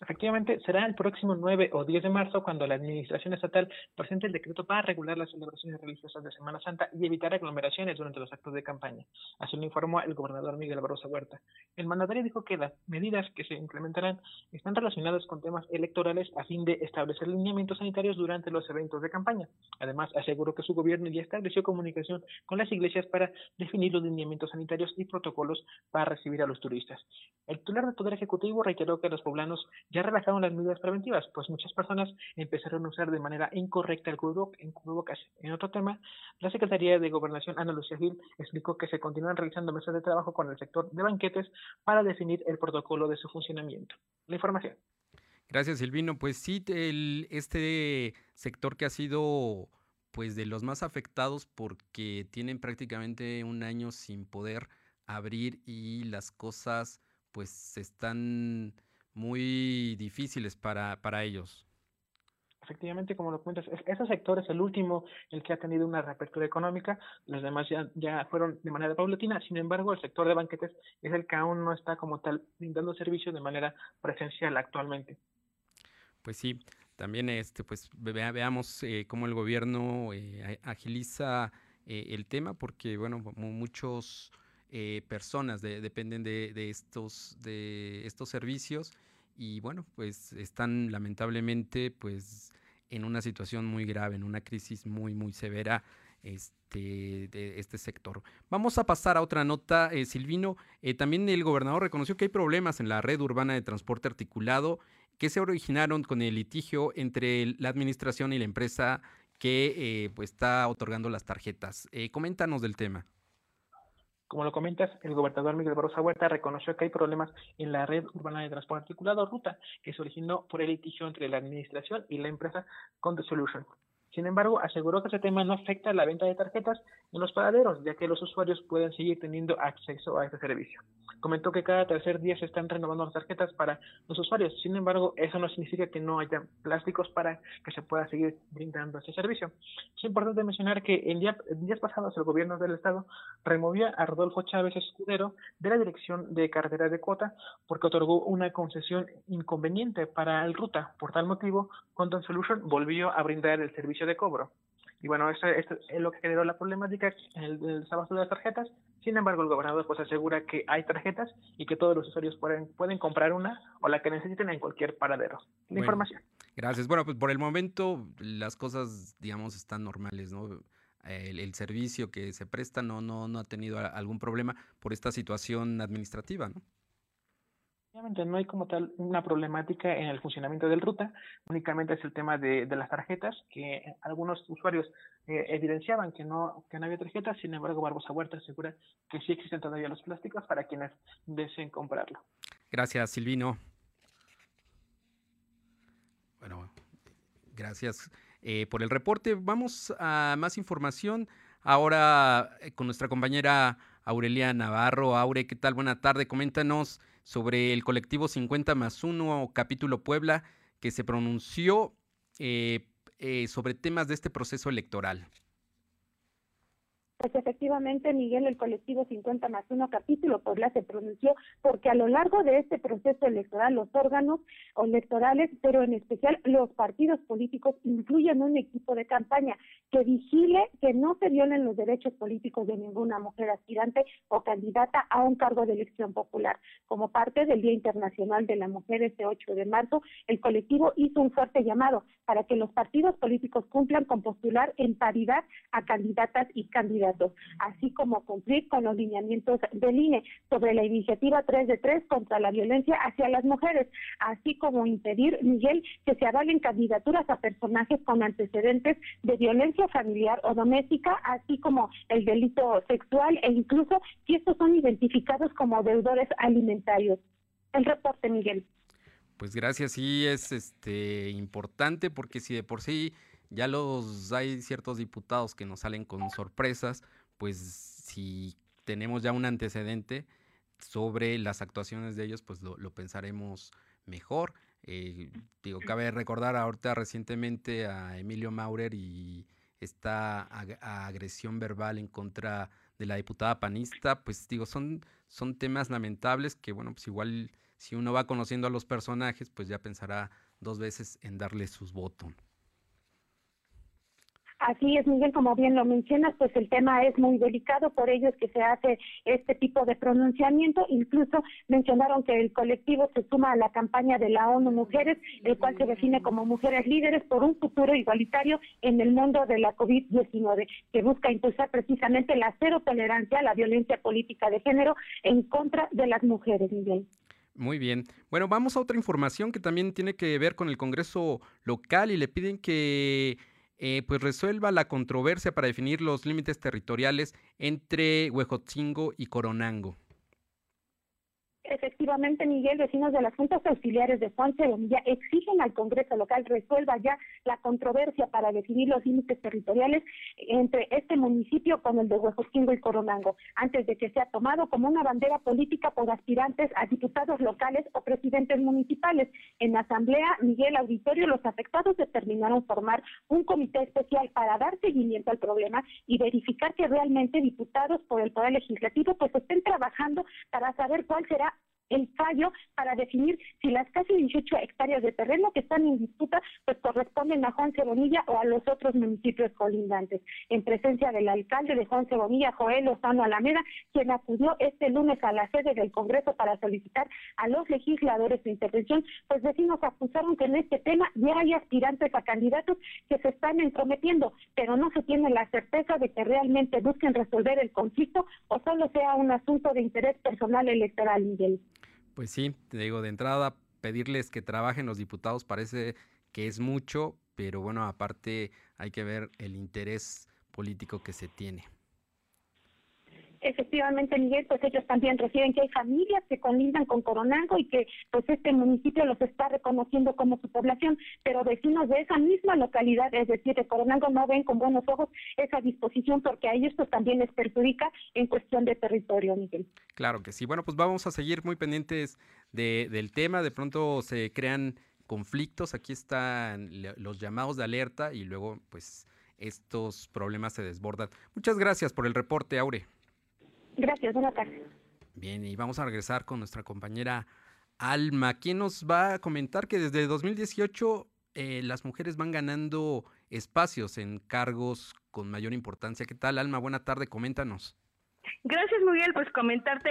Efectivamente, será el próximo 9 o 10 de marzo cuando la Administración Estatal presente el decreto para regular las celebraciones religiosas de Semana Santa y evitar aglomeraciones durante los actos de campaña. Así lo informó el gobernador Miguel Barroso Huerta. El mandatario dijo que las medidas que se implementarán están relacionadas con temas electorales a fin de establecer lineamientos sanitarios durante los eventos de campaña. Además, aseguró que su gobierno ya estableció comunicación con las iglesias para definir los lineamientos sanitarios y protocolos para recibir a los turistas. El titular del Poder Ejecutivo reiteró que los poblanos ya relajaron las medidas preventivas, pues muchas personas empezaron a usar de manera incorrecta el cubrebocas. En otro tema, la Secretaría de Gobernación, Ana Lucía Gil, explicó que se continúan realizando mesas de trabajo con el sector de banquetes para definir el protocolo de su funcionamiento. La información. Gracias, Silvino. Pues sí, el, este sector que ha sido pues de los más afectados porque tienen prácticamente un año sin poder abrir y las cosas pues están muy difíciles para, para ellos. Efectivamente, como lo cuentas, ese sector es el último el que ha tenido una reapertura económica, los demás ya, ya fueron de manera paulatina, sin embargo, el sector de banquetes es el que aún no está como tal brindando servicio de manera presencial actualmente. Pues sí, también este, pues veamos eh, cómo el gobierno eh, agiliza eh, el tema, porque bueno, muchos personas dependen de, de, estos, de estos servicios y bueno, pues están lamentablemente pues en una situación muy grave, en una crisis muy, muy severa este, de este sector. Vamos a pasar a otra nota, eh, Silvino. Eh, también el gobernador reconoció que hay problemas en la red urbana de transporte articulado que se originaron con el litigio entre la administración y la empresa que eh, pues, está otorgando las tarjetas. coméntanos del tema. Como lo comentas, el gobernador Miguel Barroso Huerta reconoció que hay problemas en la red urbana de transporte articulado ruta que se originó por el litigio entre la administración y la empresa Conde Solution. Sin embargo, aseguró que ese tema no afecta a la venta de tarjetas en los paraderos, ya que los usuarios pueden seguir teniendo acceso a este servicio. Comentó que cada tercer día se están renovando las tarjetas para los usuarios. Sin embargo, eso no significa que no haya plásticos para que se pueda seguir brindando ese servicio. Es importante mencionar que en, días pasados el gobierno del estado removió a Rodolfo Chávez Escudero de la dirección de carretera de cuota porque otorgó una concesión inconveniente para el ruta. Por tal motivo, Content Solution volvió a brindar el servicio de cobro. Y bueno, esto, es lo que generó la problemática en el, el de las tarjetas. Sin embargo, el gobernador pues asegura que hay tarjetas y que todos los usuarios pueden, pueden comprar una o la que necesiten en cualquier paradero. La información. Gracias. Bueno, pues por el momento las cosas, digamos, están normales, ¿no? El, el, servicio que se presta no, no, no ha tenido algún problema por esta situación administrativa, ¿no? No hay como tal una problemática en el funcionamiento del ruta, únicamente es el tema de, las tarjetas, que algunos usuarios eh, evidenciaban que no, que no había tarjetas, sin embargo Barbosa Huerta asegura que sí existen todavía los plásticos para quienes deseen comprarlo. Gracias, Silvino. Bueno, gracias eh, por el reporte. Vamos a más información ahora eh, con nuestra compañera Aurelia Navarro. Aure, ¿qué tal? Buena tarde. Coméntanos sobre el colectivo 50 más 1 capítulo Puebla que se pronunció eh, eh, sobre temas de este proceso electoral. Pues efectivamente, Miguel, el colectivo 50 más 1 capítulo Puebla se pronunció porque a lo largo de este proceso electoral los órganos electorales, pero en especial los partidos políticos, incluyen un equipo de campaña que vigile que no se violen los derechos políticos de ninguna mujer aspirante o candidata a un cargo de elección popular. Como parte del Día Internacional de la Mujer este 8 de marzo, el colectivo hizo un fuerte llamado para que los partidos políticos cumplan con postular en paridad a candidatas y candidatos así como cumplir con los lineamientos del INE sobre la iniciativa 3 de 3 contra la violencia hacia las mujeres, así como impedir, Miguel, que se avalen candidaturas a personajes con antecedentes de violencia familiar o doméstica, así como el delito sexual e incluso si estos son identificados como deudores alimentarios. El reporte, Miguel. Pues gracias, sí es este importante porque si de por sí ya los hay ciertos diputados que nos salen con sorpresas, pues si tenemos ya un antecedente sobre las actuaciones de ellos, pues lo, pensaremos mejor. Eh, digo, cabe recordar ahorita recientemente a Emilio Maurer y esta agresión verbal en contra de la diputada panista, pues digo, son, son temas lamentables que, bueno, pues igual si uno va conociendo a los personajes, pues ya pensará dos veces en darle sus votos. Así es, Miguel, como bien lo mencionas, pues el tema es muy delicado, por ello es que se hace este tipo de pronunciamiento. Incluso mencionaron que el colectivo se suma a la campaña de la ONU Mujeres, el cual se define como Mujeres Líderes por un futuro igualitario en el mundo de la COVID-19, que busca impulsar precisamente la cero tolerancia a la violencia política de género en contra de las mujeres, Miguel. Muy bien. Bueno, vamos a otra información que también tiene que ver con el Congreso local y le piden que eh, pues resuelva la controversia para definir los límites territoriales entre Huejotzingo y Coronango. Efectivamente, Miguel, vecinos de las juntas auxiliares de Juan Ceremilla exigen al Congreso local resuelva ya la controversia para definir los límites territoriales entre este municipio con el de Huejotzingo y Coronango, antes de que sea tomado como una bandera política por aspirantes a diputados locales o presidentes municipales. En la asamblea, Miguel Auditorio, los afectados determinaron formar un comité especial para dar seguimiento al problema y verificar que realmente diputados por el Poder Legislativo pues estén trabajando para saber cuál será el fallo para definir si las casi 18 hectáreas de terreno que están en disputa pues corresponden a Juan Cebonilla o a los otros municipios colindantes. En presencia del alcalde de Juan Cebonilla, Joel Lozano Alameda, quien acudió este lunes a la sede del Congreso para solicitar a los legisladores su intervención, pues vecinos acusaron que en este tema ya hay aspirantes a candidatos que se están entrometiendo, pero no se tiene la certeza de que realmente busquen resolver el conflicto o solo sea un asunto de interés personal electoral, Miguel. Pues sí, te digo, de entrada, pedirles que trabajen los diputados parece que es mucho, pero bueno, aparte hay que ver el interés político que se tiene. Efectivamente, Miguel, pues ellos también reciben que hay familias que colindan con Coronango y que pues este municipio los está reconociendo como su población, pero vecinos de esa misma localidad, es decir, de Coronango, no ven con buenos ojos esa disposición porque a ellos pues también les perjudica en cuestión de territorio, Miguel. Claro que sí. Bueno, pues vamos a seguir muy pendientes de, del tema. De pronto se crean conflictos, aquí están los llamados de alerta y luego pues estos problemas se desbordan. Muchas gracias por el reporte, Aure. Gracias, buenas tardes. Bien, y vamos a regresar con nuestra compañera Alma, quien nos va a comentar que desde 2018 eh, las mujeres van ganando espacios en cargos con mayor importancia. ¿Qué tal, Alma? Buena tarde, coméntanos. Gracias, Miguel, pues comentarte.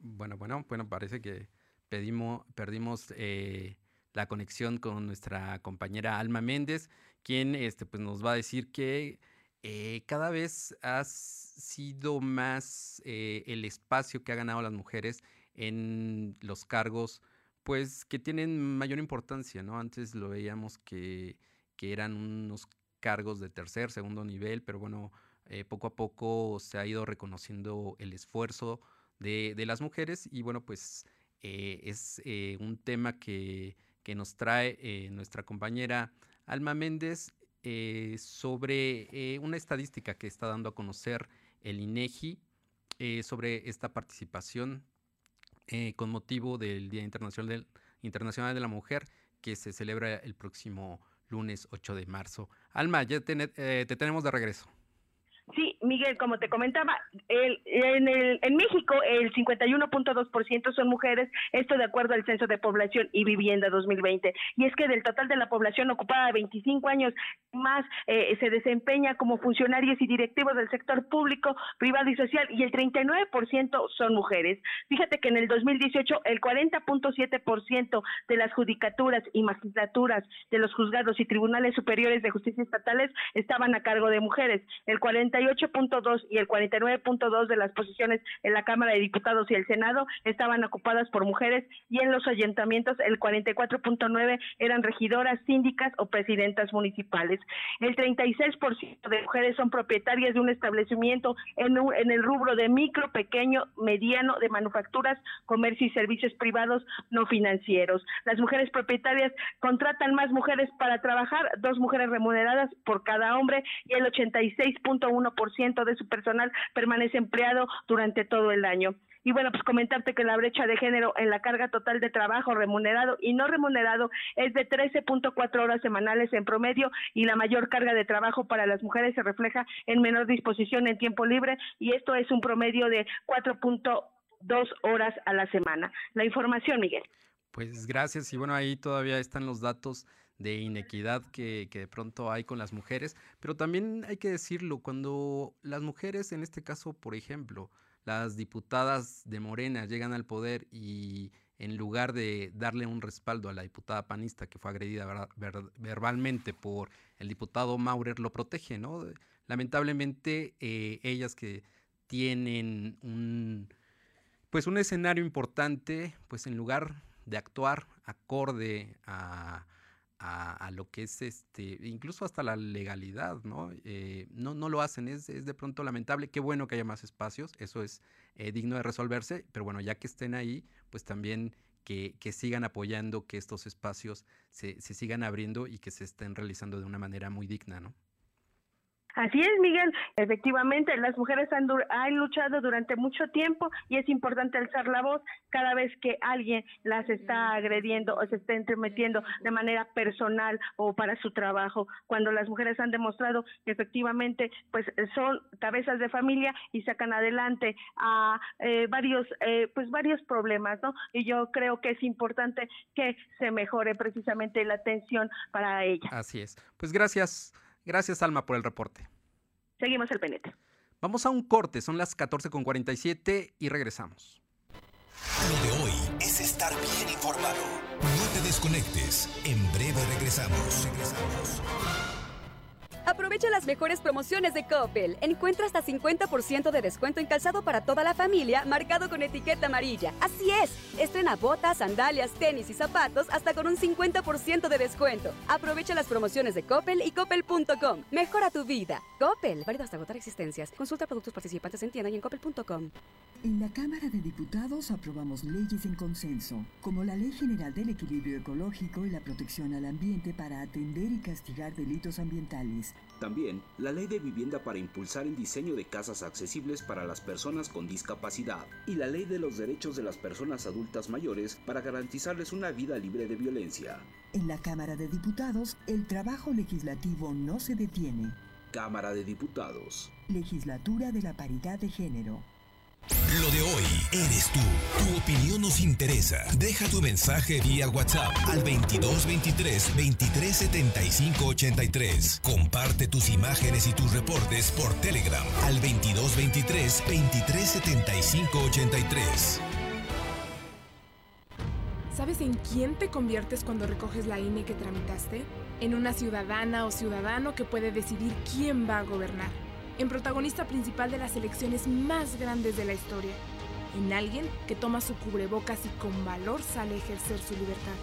Bueno, bueno, bueno, parece que pedimos, perdimos eh, la conexión con nuestra compañera Alma Méndez quien este, pues nos va a decir que eh, cada vez ha sido más eh, el espacio que ha ganado las mujeres en los cargos, pues que tienen mayor importancia, ¿no? Antes lo veíamos que, que eran unos cargos de tercer, segundo nivel, pero bueno, eh, poco a poco se ha ido reconociendo el esfuerzo de, de las mujeres y bueno, pues es un tema que, que nos trae nuestra compañera Alma Méndez eh, sobre eh, una estadística que está dando a conocer el INEGI eh, sobre esta participación con motivo del Día Internacional, Internacional de la Mujer que se celebra el próximo lunes 8 de marzo. Alma, ya te tenemos de regreso. Miguel, como te comentaba, el, en, el, en México el 51.2% son mujeres, esto de acuerdo al Censo de Población y Vivienda 2020. Y es que del total de la población ocupada de 25 años más eh, se desempeña como funcionarios y directivos del sector público, privado y social y el 39% son mujeres. Fíjate que en el 2018 el 40.7% de las judicaturas y magistraturas de los juzgados y tribunales superiores de justicia estatales estaban a cargo de mujeres. El 48.2 y el 49.2 de las posiciones en la Cámara de Diputados y el Senado estaban ocupadas por mujeres y en los ayuntamientos el 44.9 eran regidoras, síndicas o presidentas municipales. El 36% de mujeres son propietarias de un establecimiento en, en el rubro de micro, pequeño, mediano, de manufacturas, comercio y servicios privados no financieros. Las mujeres propietarias contratan más mujeres para trabajar, dos mujeres remuneradas por cada hombre y el 86.1% de su personal permanece empleado durante todo el año. Y bueno, pues comentarte que la brecha de género en la carga total de trabajo remunerado y no remunerado es de 13.4 horas semanales en promedio y la mayor carga de trabajo para las mujeres se refleja en menor disposición en tiempo libre y esto es un promedio de 4.2 horas a la semana. La información, Miguel. Pues gracias y bueno, ahí todavía están los datos de inequidad que, que, de pronto hay con las mujeres, pero también hay que decirlo, cuando las mujeres, en este caso, por ejemplo, las diputadas de Morena llegan al poder y en lugar de darle un respaldo a la diputada panista que fue agredida verbalmente por el diputado Maurer, lo protege, ¿no? Lamentablemente, eh, ellas que tienen un, pues un escenario importante, pues en lugar de actuar acorde a, a, lo que es este, incluso hasta la legalidad, ¿no? Eh, no, no lo hacen, es, es, de pronto lamentable, qué bueno que haya más espacios, eso es eh, digno de resolverse, pero bueno, ya que estén ahí, pues también que, que sigan apoyando que estos espacios se, se sigan abriendo y que se estén realizando de una manera muy digna, ¿no? Así es, Miguel. Efectivamente, las mujeres han, han, luchado durante mucho tiempo y es importante alzar la voz cada vez que alguien las está agrediendo o se está entremetiendo de manera personal o para su trabajo. Cuando las mujeres han demostrado que efectivamente pues son cabezas de familia y sacan adelante a eh, varios eh, pues varios problemas, ¿no? Y yo creo que es importante que se mejore precisamente la atención para ellas. Así es. Pues gracias. Gracias, Alma, por el reporte. Seguimos el penete. Vamos a un corte, son las 14.47 y regresamos. Lo de hoy es estar bien informado. No te desconectes. En breve regresamos. Regresamos. Aprovecha las mejores promociones de Coppel. Encuentra hasta 50% de descuento en calzado para toda la familia, marcado con etiqueta amarilla. Así es, estrena botas, sandalias, tenis y zapatos hasta con un 50% de descuento. Aprovecha las promociones de Coppel y coppel.com. Mejora tu vida. Coppel, válido hasta agotar existencias. Consulta productos participantes en tienda y en coppel.com. En la Cámara de Diputados aprobamos leyes en consenso, como la Ley General del Equilibrio Ecológico y la Protección al Ambiente para atender y castigar delitos ambientales. También la ley de vivienda para impulsar el diseño de casas accesibles para las personas con discapacidad y la ley de los derechos de las personas adultas mayores para garantizarles una vida libre de violencia. En la Cámara de Diputados, el trabajo legislativo no se detiene. Cámara de Diputados. Legislatura de la Paridad de Género. Lo de hoy eres tú. Tu opinión nos interesa. Deja tu mensaje vía WhatsApp al 2223 2375 83. Comparte tus imágenes y tus reportes por Telegram al 2223 2375 83. ¿Sabes en quién te conviertes cuando recoges la INE que tramitaste? En una ciudadana o ciudadano que puede decidir quién va a gobernar en protagonista principal de las elecciones más grandes de la historia, en alguien que toma su cubrebocas y con valor sale a ejercer su libertad.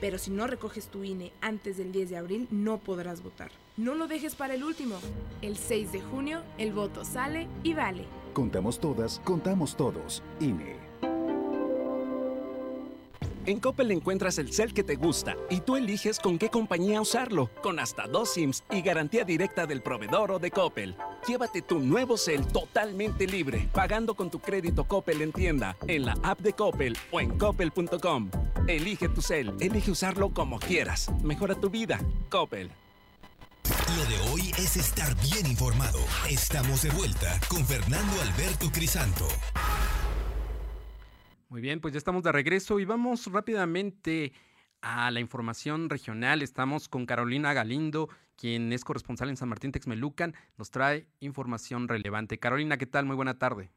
Pero si no recoges tu INE antes del 10 de abril, no podrás votar. No lo dejes para el último. El 6 de junio, el voto sale y vale. Contamos todas, contamos todos. INE. En Coppel encuentras el cel que te gusta y tú eliges con qué compañía usarlo, con hasta dos SIMs y garantía directa del proveedor o de Coppel. Llévate tu nuevo cel totalmente libre, pagando con tu crédito Coppel en tienda, en la app de Coppel o en coppel.com. Elige tu cel, elige usarlo como quieras. Mejora tu vida. Coppel. Lo de hoy es estar bien informado. Estamos de vuelta con Fernando Alberto Crisanto. Muy bien, pues ya estamos de regreso y vamos rápidamente a la información regional. Estamos con Carolina Galindo, quien es corresponsal en San Martín Texmelucan. Nos trae información relevante. Carolina, ¿qué tal? Muy buena tarde.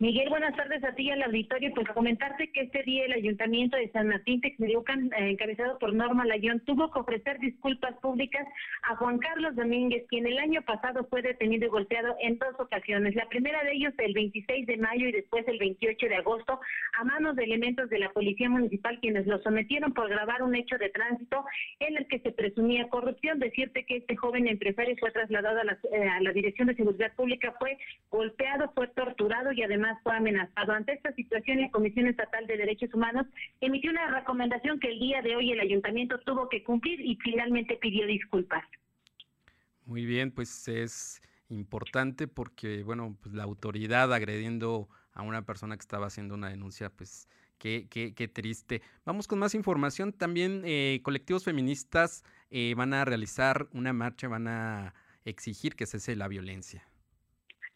Miguel, buenas tardes a ti y al auditorio. Pues comentarte que este día el Ayuntamiento de San Martín Texmelucan, eh, encabezado por Norma Layón, tuvo que ofrecer disculpas públicas a Juan Carlos Domínguez, quien el año pasado fue detenido y golpeado en dos ocasiones. La primera de ellos el 26 de mayo y después el 28 de agosto a manos de elementos de la Policía Municipal, quienes lo sometieron por grabar un hecho de tránsito en el que se presumía corrupción. Decirte que este joven empresario fue trasladado eh, a la Dirección de Seguridad Pública, fue golpeado, fue torturado y además fue amenazado. Ante esta situación, la Comisión Estatal de Derechos Humanos emitió una recomendación que el día de hoy el ayuntamiento tuvo que cumplir y finalmente pidió disculpas. Muy bien, pues es importante porque, bueno, pues la autoridad agrediendo a una persona que estaba haciendo una denuncia, pues qué, qué, qué triste. Vamos con más información. También eh, colectivos feministas eh, van a realizar una marcha, van a exigir que cese la violencia.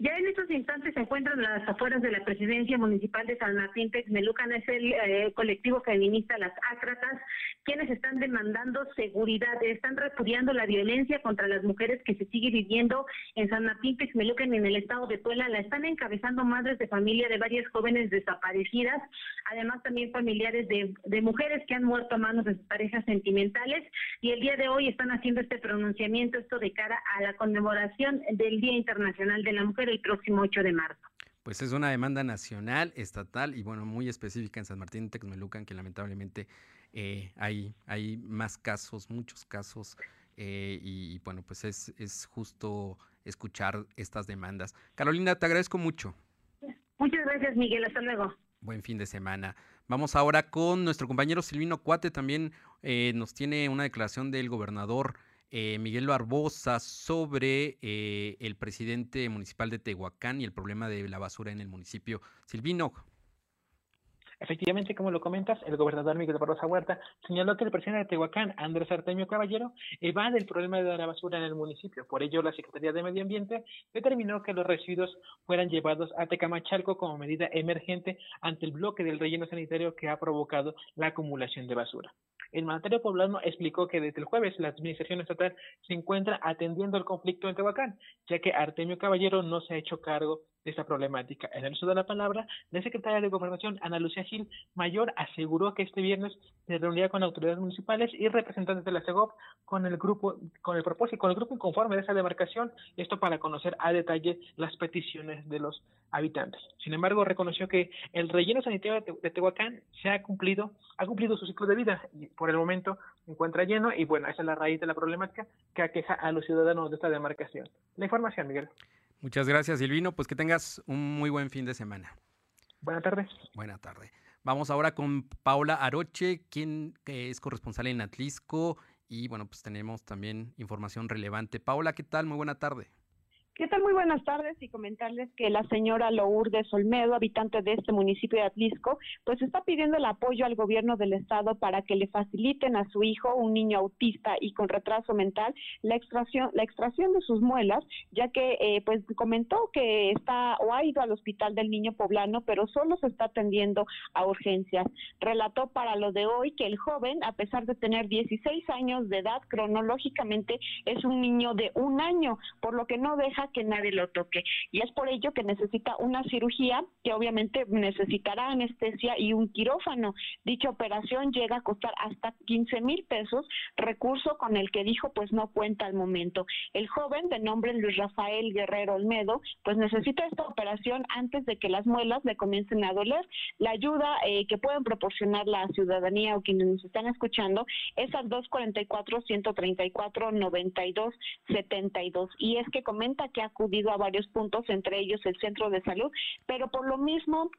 Ya en estos instantes se encuentran las afueras de la presidencia municipal de San Martín Texmelucan, es el eh, colectivo feminista Las Ácratas, quienes están demandando seguridad, están repudiando la violencia contra las mujeres que se sigue viviendo en San Martín Texmelucan en el estado de Puebla, la están encabezando madres de familia de varias jóvenes desaparecidas, además también familiares de, de mujeres que han muerto a manos de sus parejas sentimentales. Y el día de hoy están haciendo este pronunciamiento, esto de cara a la conmemoración del Día Internacional de la Mujer el próximo 8 de marzo. Pues es una demanda nacional, estatal y bueno, muy específica en San Martín Texmelucan, que lamentablemente eh, hay, hay más casos, muchos casos, eh, y, bueno, pues es, es justo escuchar estas demandas. Carolina, te agradezco mucho. Muchas gracias, Miguel. Hasta luego. Buen fin de semana. Vamos ahora con nuestro compañero Silvino Cuate, también eh, nos tiene una declaración del gobernador eh, Miguel Barbosa sobre eh, el presidente municipal de Tehuacán y el problema de la basura en el municipio. Silvino. Efectivamente, como lo comentas, el gobernador Miguel Barbosa Huerta señaló que el presidente de Tehuacán, Andrés Artemio Caballero, evade el problema de la basura en el municipio. Por ello, la Secretaría de Medio Ambiente determinó que los residuos fueran llevados a Tecamachalco como medida emergente ante el bloque del relleno sanitario que ha provocado la acumulación de basura. El mandatario poblano explicó que desde el jueves la administración estatal se encuentra atendiendo el conflicto en Tehuacán, ya que Artemio Caballero no se ha hecho cargo de esta problemática. En el uso de la palabra, la secretaria de Gobernación, Ana Lucía Gil Mayor, aseguró que este viernes se reunirá con autoridades municipales y representantes de la CEGOP con el grupo, con el propósito, con el grupo inconforme de esa demarcación, esto para conocer a detalle las peticiones de los habitantes. Sin embargo, reconoció que el relleno sanitario de Tehuacán se ha cumplido, ha cumplido su ciclo de vida y por el momento se encuentra lleno y bueno, esa es la raíz de la problemática que aqueja a los ciudadanos de esta demarcación. La información, Miguel. Muchas gracias, Silvino. Pues que tengas un muy buen fin de semana. Buenas tardes. Buena tarde. Vamos ahora con Paula Aroche, quien es corresponsal en Atlisco. Y bueno, pues tenemos también información relevante. Paula, ¿qué tal? Muy buena tarde. ¿Qué tal? Muy buenas tardes y comentarles que la señora Lourdes Olmedo, habitante de este municipio de Atlisco, pues está pidiendo el apoyo al gobierno del estado para que le faciliten a su hijo, un niño autista y con retraso mental, la extracción, la extracción de sus muelas, ya que eh, pues comentó que está o ha ido al hospital del niño poblano, pero solo se está atendiendo a urgencias. Relató para lo de hoy que el joven, a pesar de tener 16 años de edad, cronológicamente es un niño de un año, por lo que no deja que nadie lo toque. Y es por ello que necesita una cirugía que obviamente necesitará anestesia y un quirófano. Dicha operación llega a costar hasta 15 mil pesos, recurso con el que dijo pues no cuenta al momento. El joven de nombre Luis Rafael Guerrero Olmedo pues necesita esta operación antes de que las muelas le comiencen a doler. La ayuda eh, que pueden proporcionar la ciudadanía o quienes nos están escuchando es al 244 134 92 72 y es que comenta que ha acudido a varios puntos, entre ellos el centro de salud, pero por lo mismo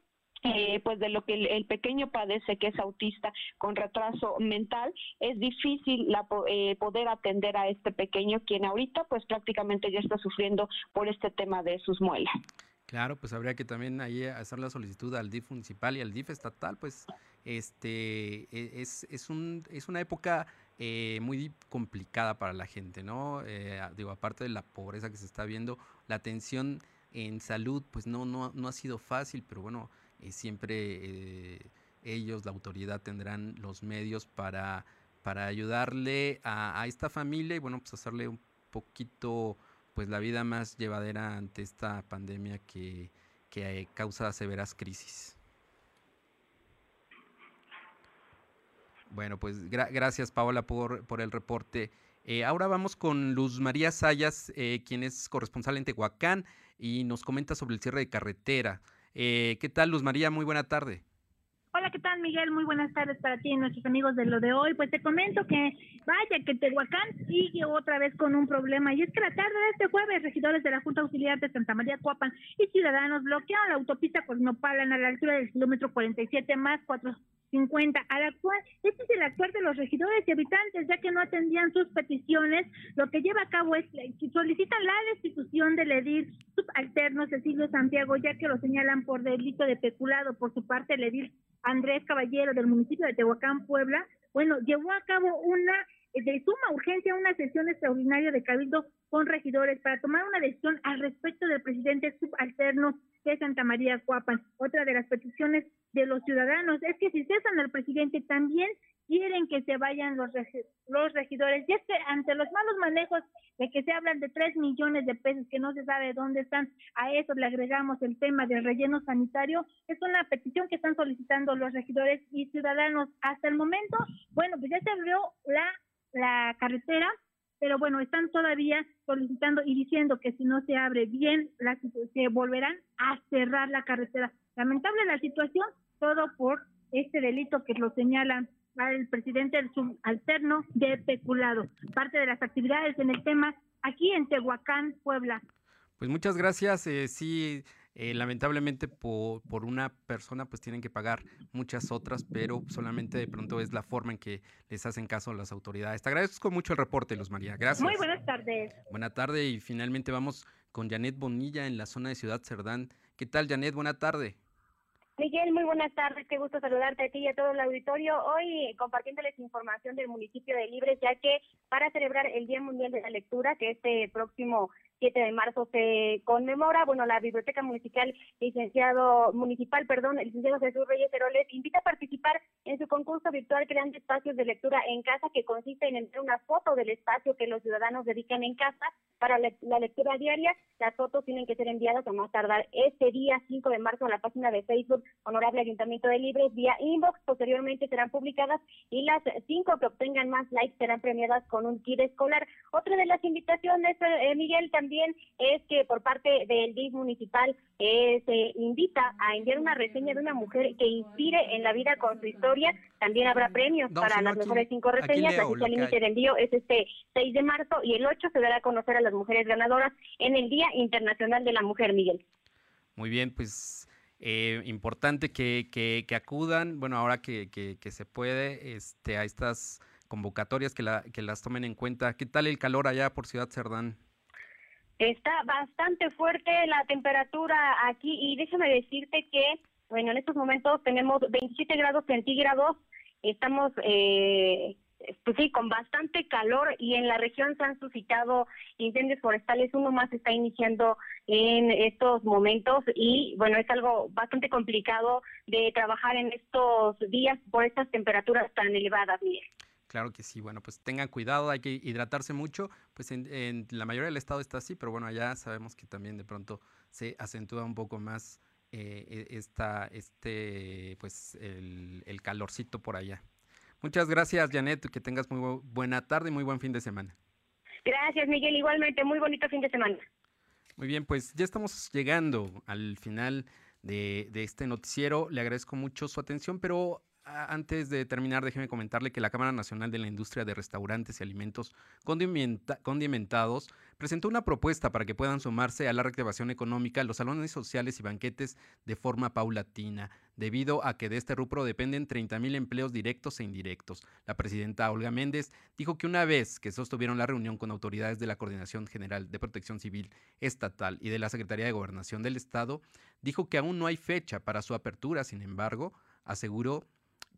eh, pues de lo que el, pequeño padece, que es autista con retraso mental, es difícil la, eh, poder atender a este pequeño, quien ahorita pues prácticamente ya está sufriendo por este tema de sus muelas. Claro, pues habría que también ahí hacer la solicitud al DIF municipal y al DIF estatal, pues este e, es, es, un, es una época eh, muy complicada para la gente, ¿no? Eh, digo, aparte de la pobreza que se está viendo, la atención en salud, pues no, no, no ha sido fácil, pero bueno, eh, siempre ellos, la autoridad, tendrán los medios para, para ayudarle a, esta familia y bueno, pues hacerle un poquito pues la vida más llevadera ante esta pandemia que, que causa severas crisis. Bueno, pues gracias Paola por, por el reporte. Eh, ahora vamos con Luz María Sayas, eh, quien es corresponsal en Tehuacán y nos comenta sobre el cierre de carretera. Eh, ¿Qué tal Luz María? Muy buena tarde. Hola, ¿qué tal, Miguel? Muy buenas tardes para ti y nuestros amigos de lo de hoy. Pues te comento que, vaya, que Tehuacán sigue otra vez con un problema. Y es que la tarde de este jueves, regidores de la Junta Auxiliar de Santa María Cuapan y ciudadanos bloquearon la autopista Cosmopalan a la altura del kilómetro 47 más 450. Al actual, este es el actual de los regidores y habitantes, ya que no atendían sus peticiones. Lo que lleva a cabo es que solicitan la destitución del edil subalterno Cecilio Santiago, ya que lo señalan por delito de peculado. Por su parte, el edil Andrés Caballero del municipio de Tehuacán, Puebla, bueno, llevó a cabo una de suma urgencia una sesión extraordinaria de cabildo con regidores para tomar una decisión al respecto del presidente subalterno de Santa María Cuapan. Otra de las peticiones de los ciudadanos es que si cesan al presidente también quieren que se vayan los, los regidores. Y es que ante los malos manejos de que se hablan de tres millones de pesos que no se sabe dónde están, a eso le agregamos el tema del relleno sanitario. Es una petición que están solicitando los regidores y ciudadanos. Hasta el momento, bueno, pues ya se abrió la, la carretera, pero bueno, están todavía solicitando y diciendo que si no se abre bien, la, se volverán a cerrar la carretera. Lamentable la situación, todo por este delito que lo señalan al presidente del subalterno de peculado. Parte de las actividades en el tema aquí en Tehuacán, Puebla. Pues muchas gracias. Eh, sí, eh, lamentablemente por, por, una persona pues tienen que pagar muchas otras, pero solamente de pronto es la forma en que les hacen caso las autoridades. Te agradezco mucho el reporte, Luz María. Gracias. Muy buenas tardes. Buenas tardes y finalmente vamos con Janet Bonilla en la zona de Ciudad Cerdán. ¿Qué tal, Janet? Buena tarde. Miguel, muy buenas tardes, qué gusto saludarte a ti y a todo el auditorio. Hoy compartiéndoles información del municipio de Libres, ya que para celebrar el Día Mundial de la Lectura, que este próximo 7 de marzo se conmemora. Bueno, la Biblioteca Municipal, licenciado municipal, perdón, el licenciado Jesús Reyes Heroles, invita a participar en su concurso virtual Creando Espacios de Lectura en Casa, que consiste en enviar una foto del espacio que los ciudadanos dedican en casa para la lectura diaria. Las fotos tienen que ser enviadas a más tardar este día 5 de marzo a la página de Facebook Honorable Ayuntamiento de Libres vía inbox. Posteriormente serán publicadas y las cinco que obtengan más likes serán premiadas con un kit escolar. Otra de las invitaciones, eh, Miguel, también es que por parte del DIF municipal eh, se invita a enviar una reseña de una mujer que inspire en la vida con su historia. También habrá premios para las mejores cinco reseñas. Así que el límite de envío es este 6 de marzo y el 8 se dará a conocer a las mujeres ganadoras en el Día Internacional de la Mujer, Miguel. Muy bien, pues eh, importante que, que, acudan, bueno, ahora que, que, se puede, este, a estas convocatorias que, la, que las tomen en cuenta. ¿Qué tal el calor allá por Ciudad Cerdán? Está bastante fuerte la temperatura aquí y déjame decirte que, bueno, en estos momentos tenemos 27 grados centígrados, estamos, eh, pues sí, con bastante calor y en la región se han suscitado incendios forestales, uno más está iniciando en estos momentos y bueno, es algo bastante complicado de trabajar en estos días por estas temperaturas tan elevadas, Miguel. Claro que sí, bueno, pues tengan cuidado, hay que hidratarse mucho, pues en, la mayoría del estado está así, pero bueno, allá sabemos que también de pronto se acentúa un poco más eh, e, esta, este, pues el, calorcito por allá. Muchas gracias, Janet, que tengas muy buena tarde y muy buen fin de semana. Gracias, Miguel, igualmente, muy bonito fin de semana. Muy bien, pues ya estamos llegando al final de, de este noticiero. Le agradezco mucho su atención, pero antes de terminar, déjeme comentarle que la Cámara Nacional de la Industria de Restaurantes y Alimentos Condimentados presentó una propuesta para que puedan sumarse a la reactivación económica los salones sociales y banquetes de forma paulatina, debido a que de este rubro dependen 30.000 empleos directos e indirectos. La presidenta Olga Méndez dijo que una vez que sostuvieron la reunión con autoridades de la Coordinación General de Protección Civil Estatal y de la Secretaría de Gobernación del Estado, dijo que aún no hay fecha para su apertura, sin embargo, aseguró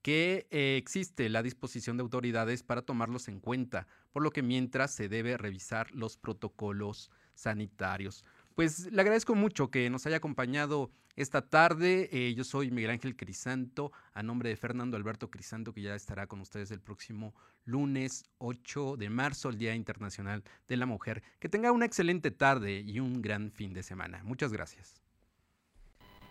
que eh, existe la disposición de autoridades para tomarlos en cuenta, por lo que mientras se debe revisar los protocolos sanitarios. Pues le agradezco mucho que nos haya acompañado esta tarde. Eh, yo soy Miguel Ángel Crisanto, a nombre de Fernando Alberto Crisanto, que ya estará con ustedes el próximo lunes 8 de marzo, el Día Internacional de la Mujer. Que tenga una excelente tarde y un gran fin de semana. Muchas gracias.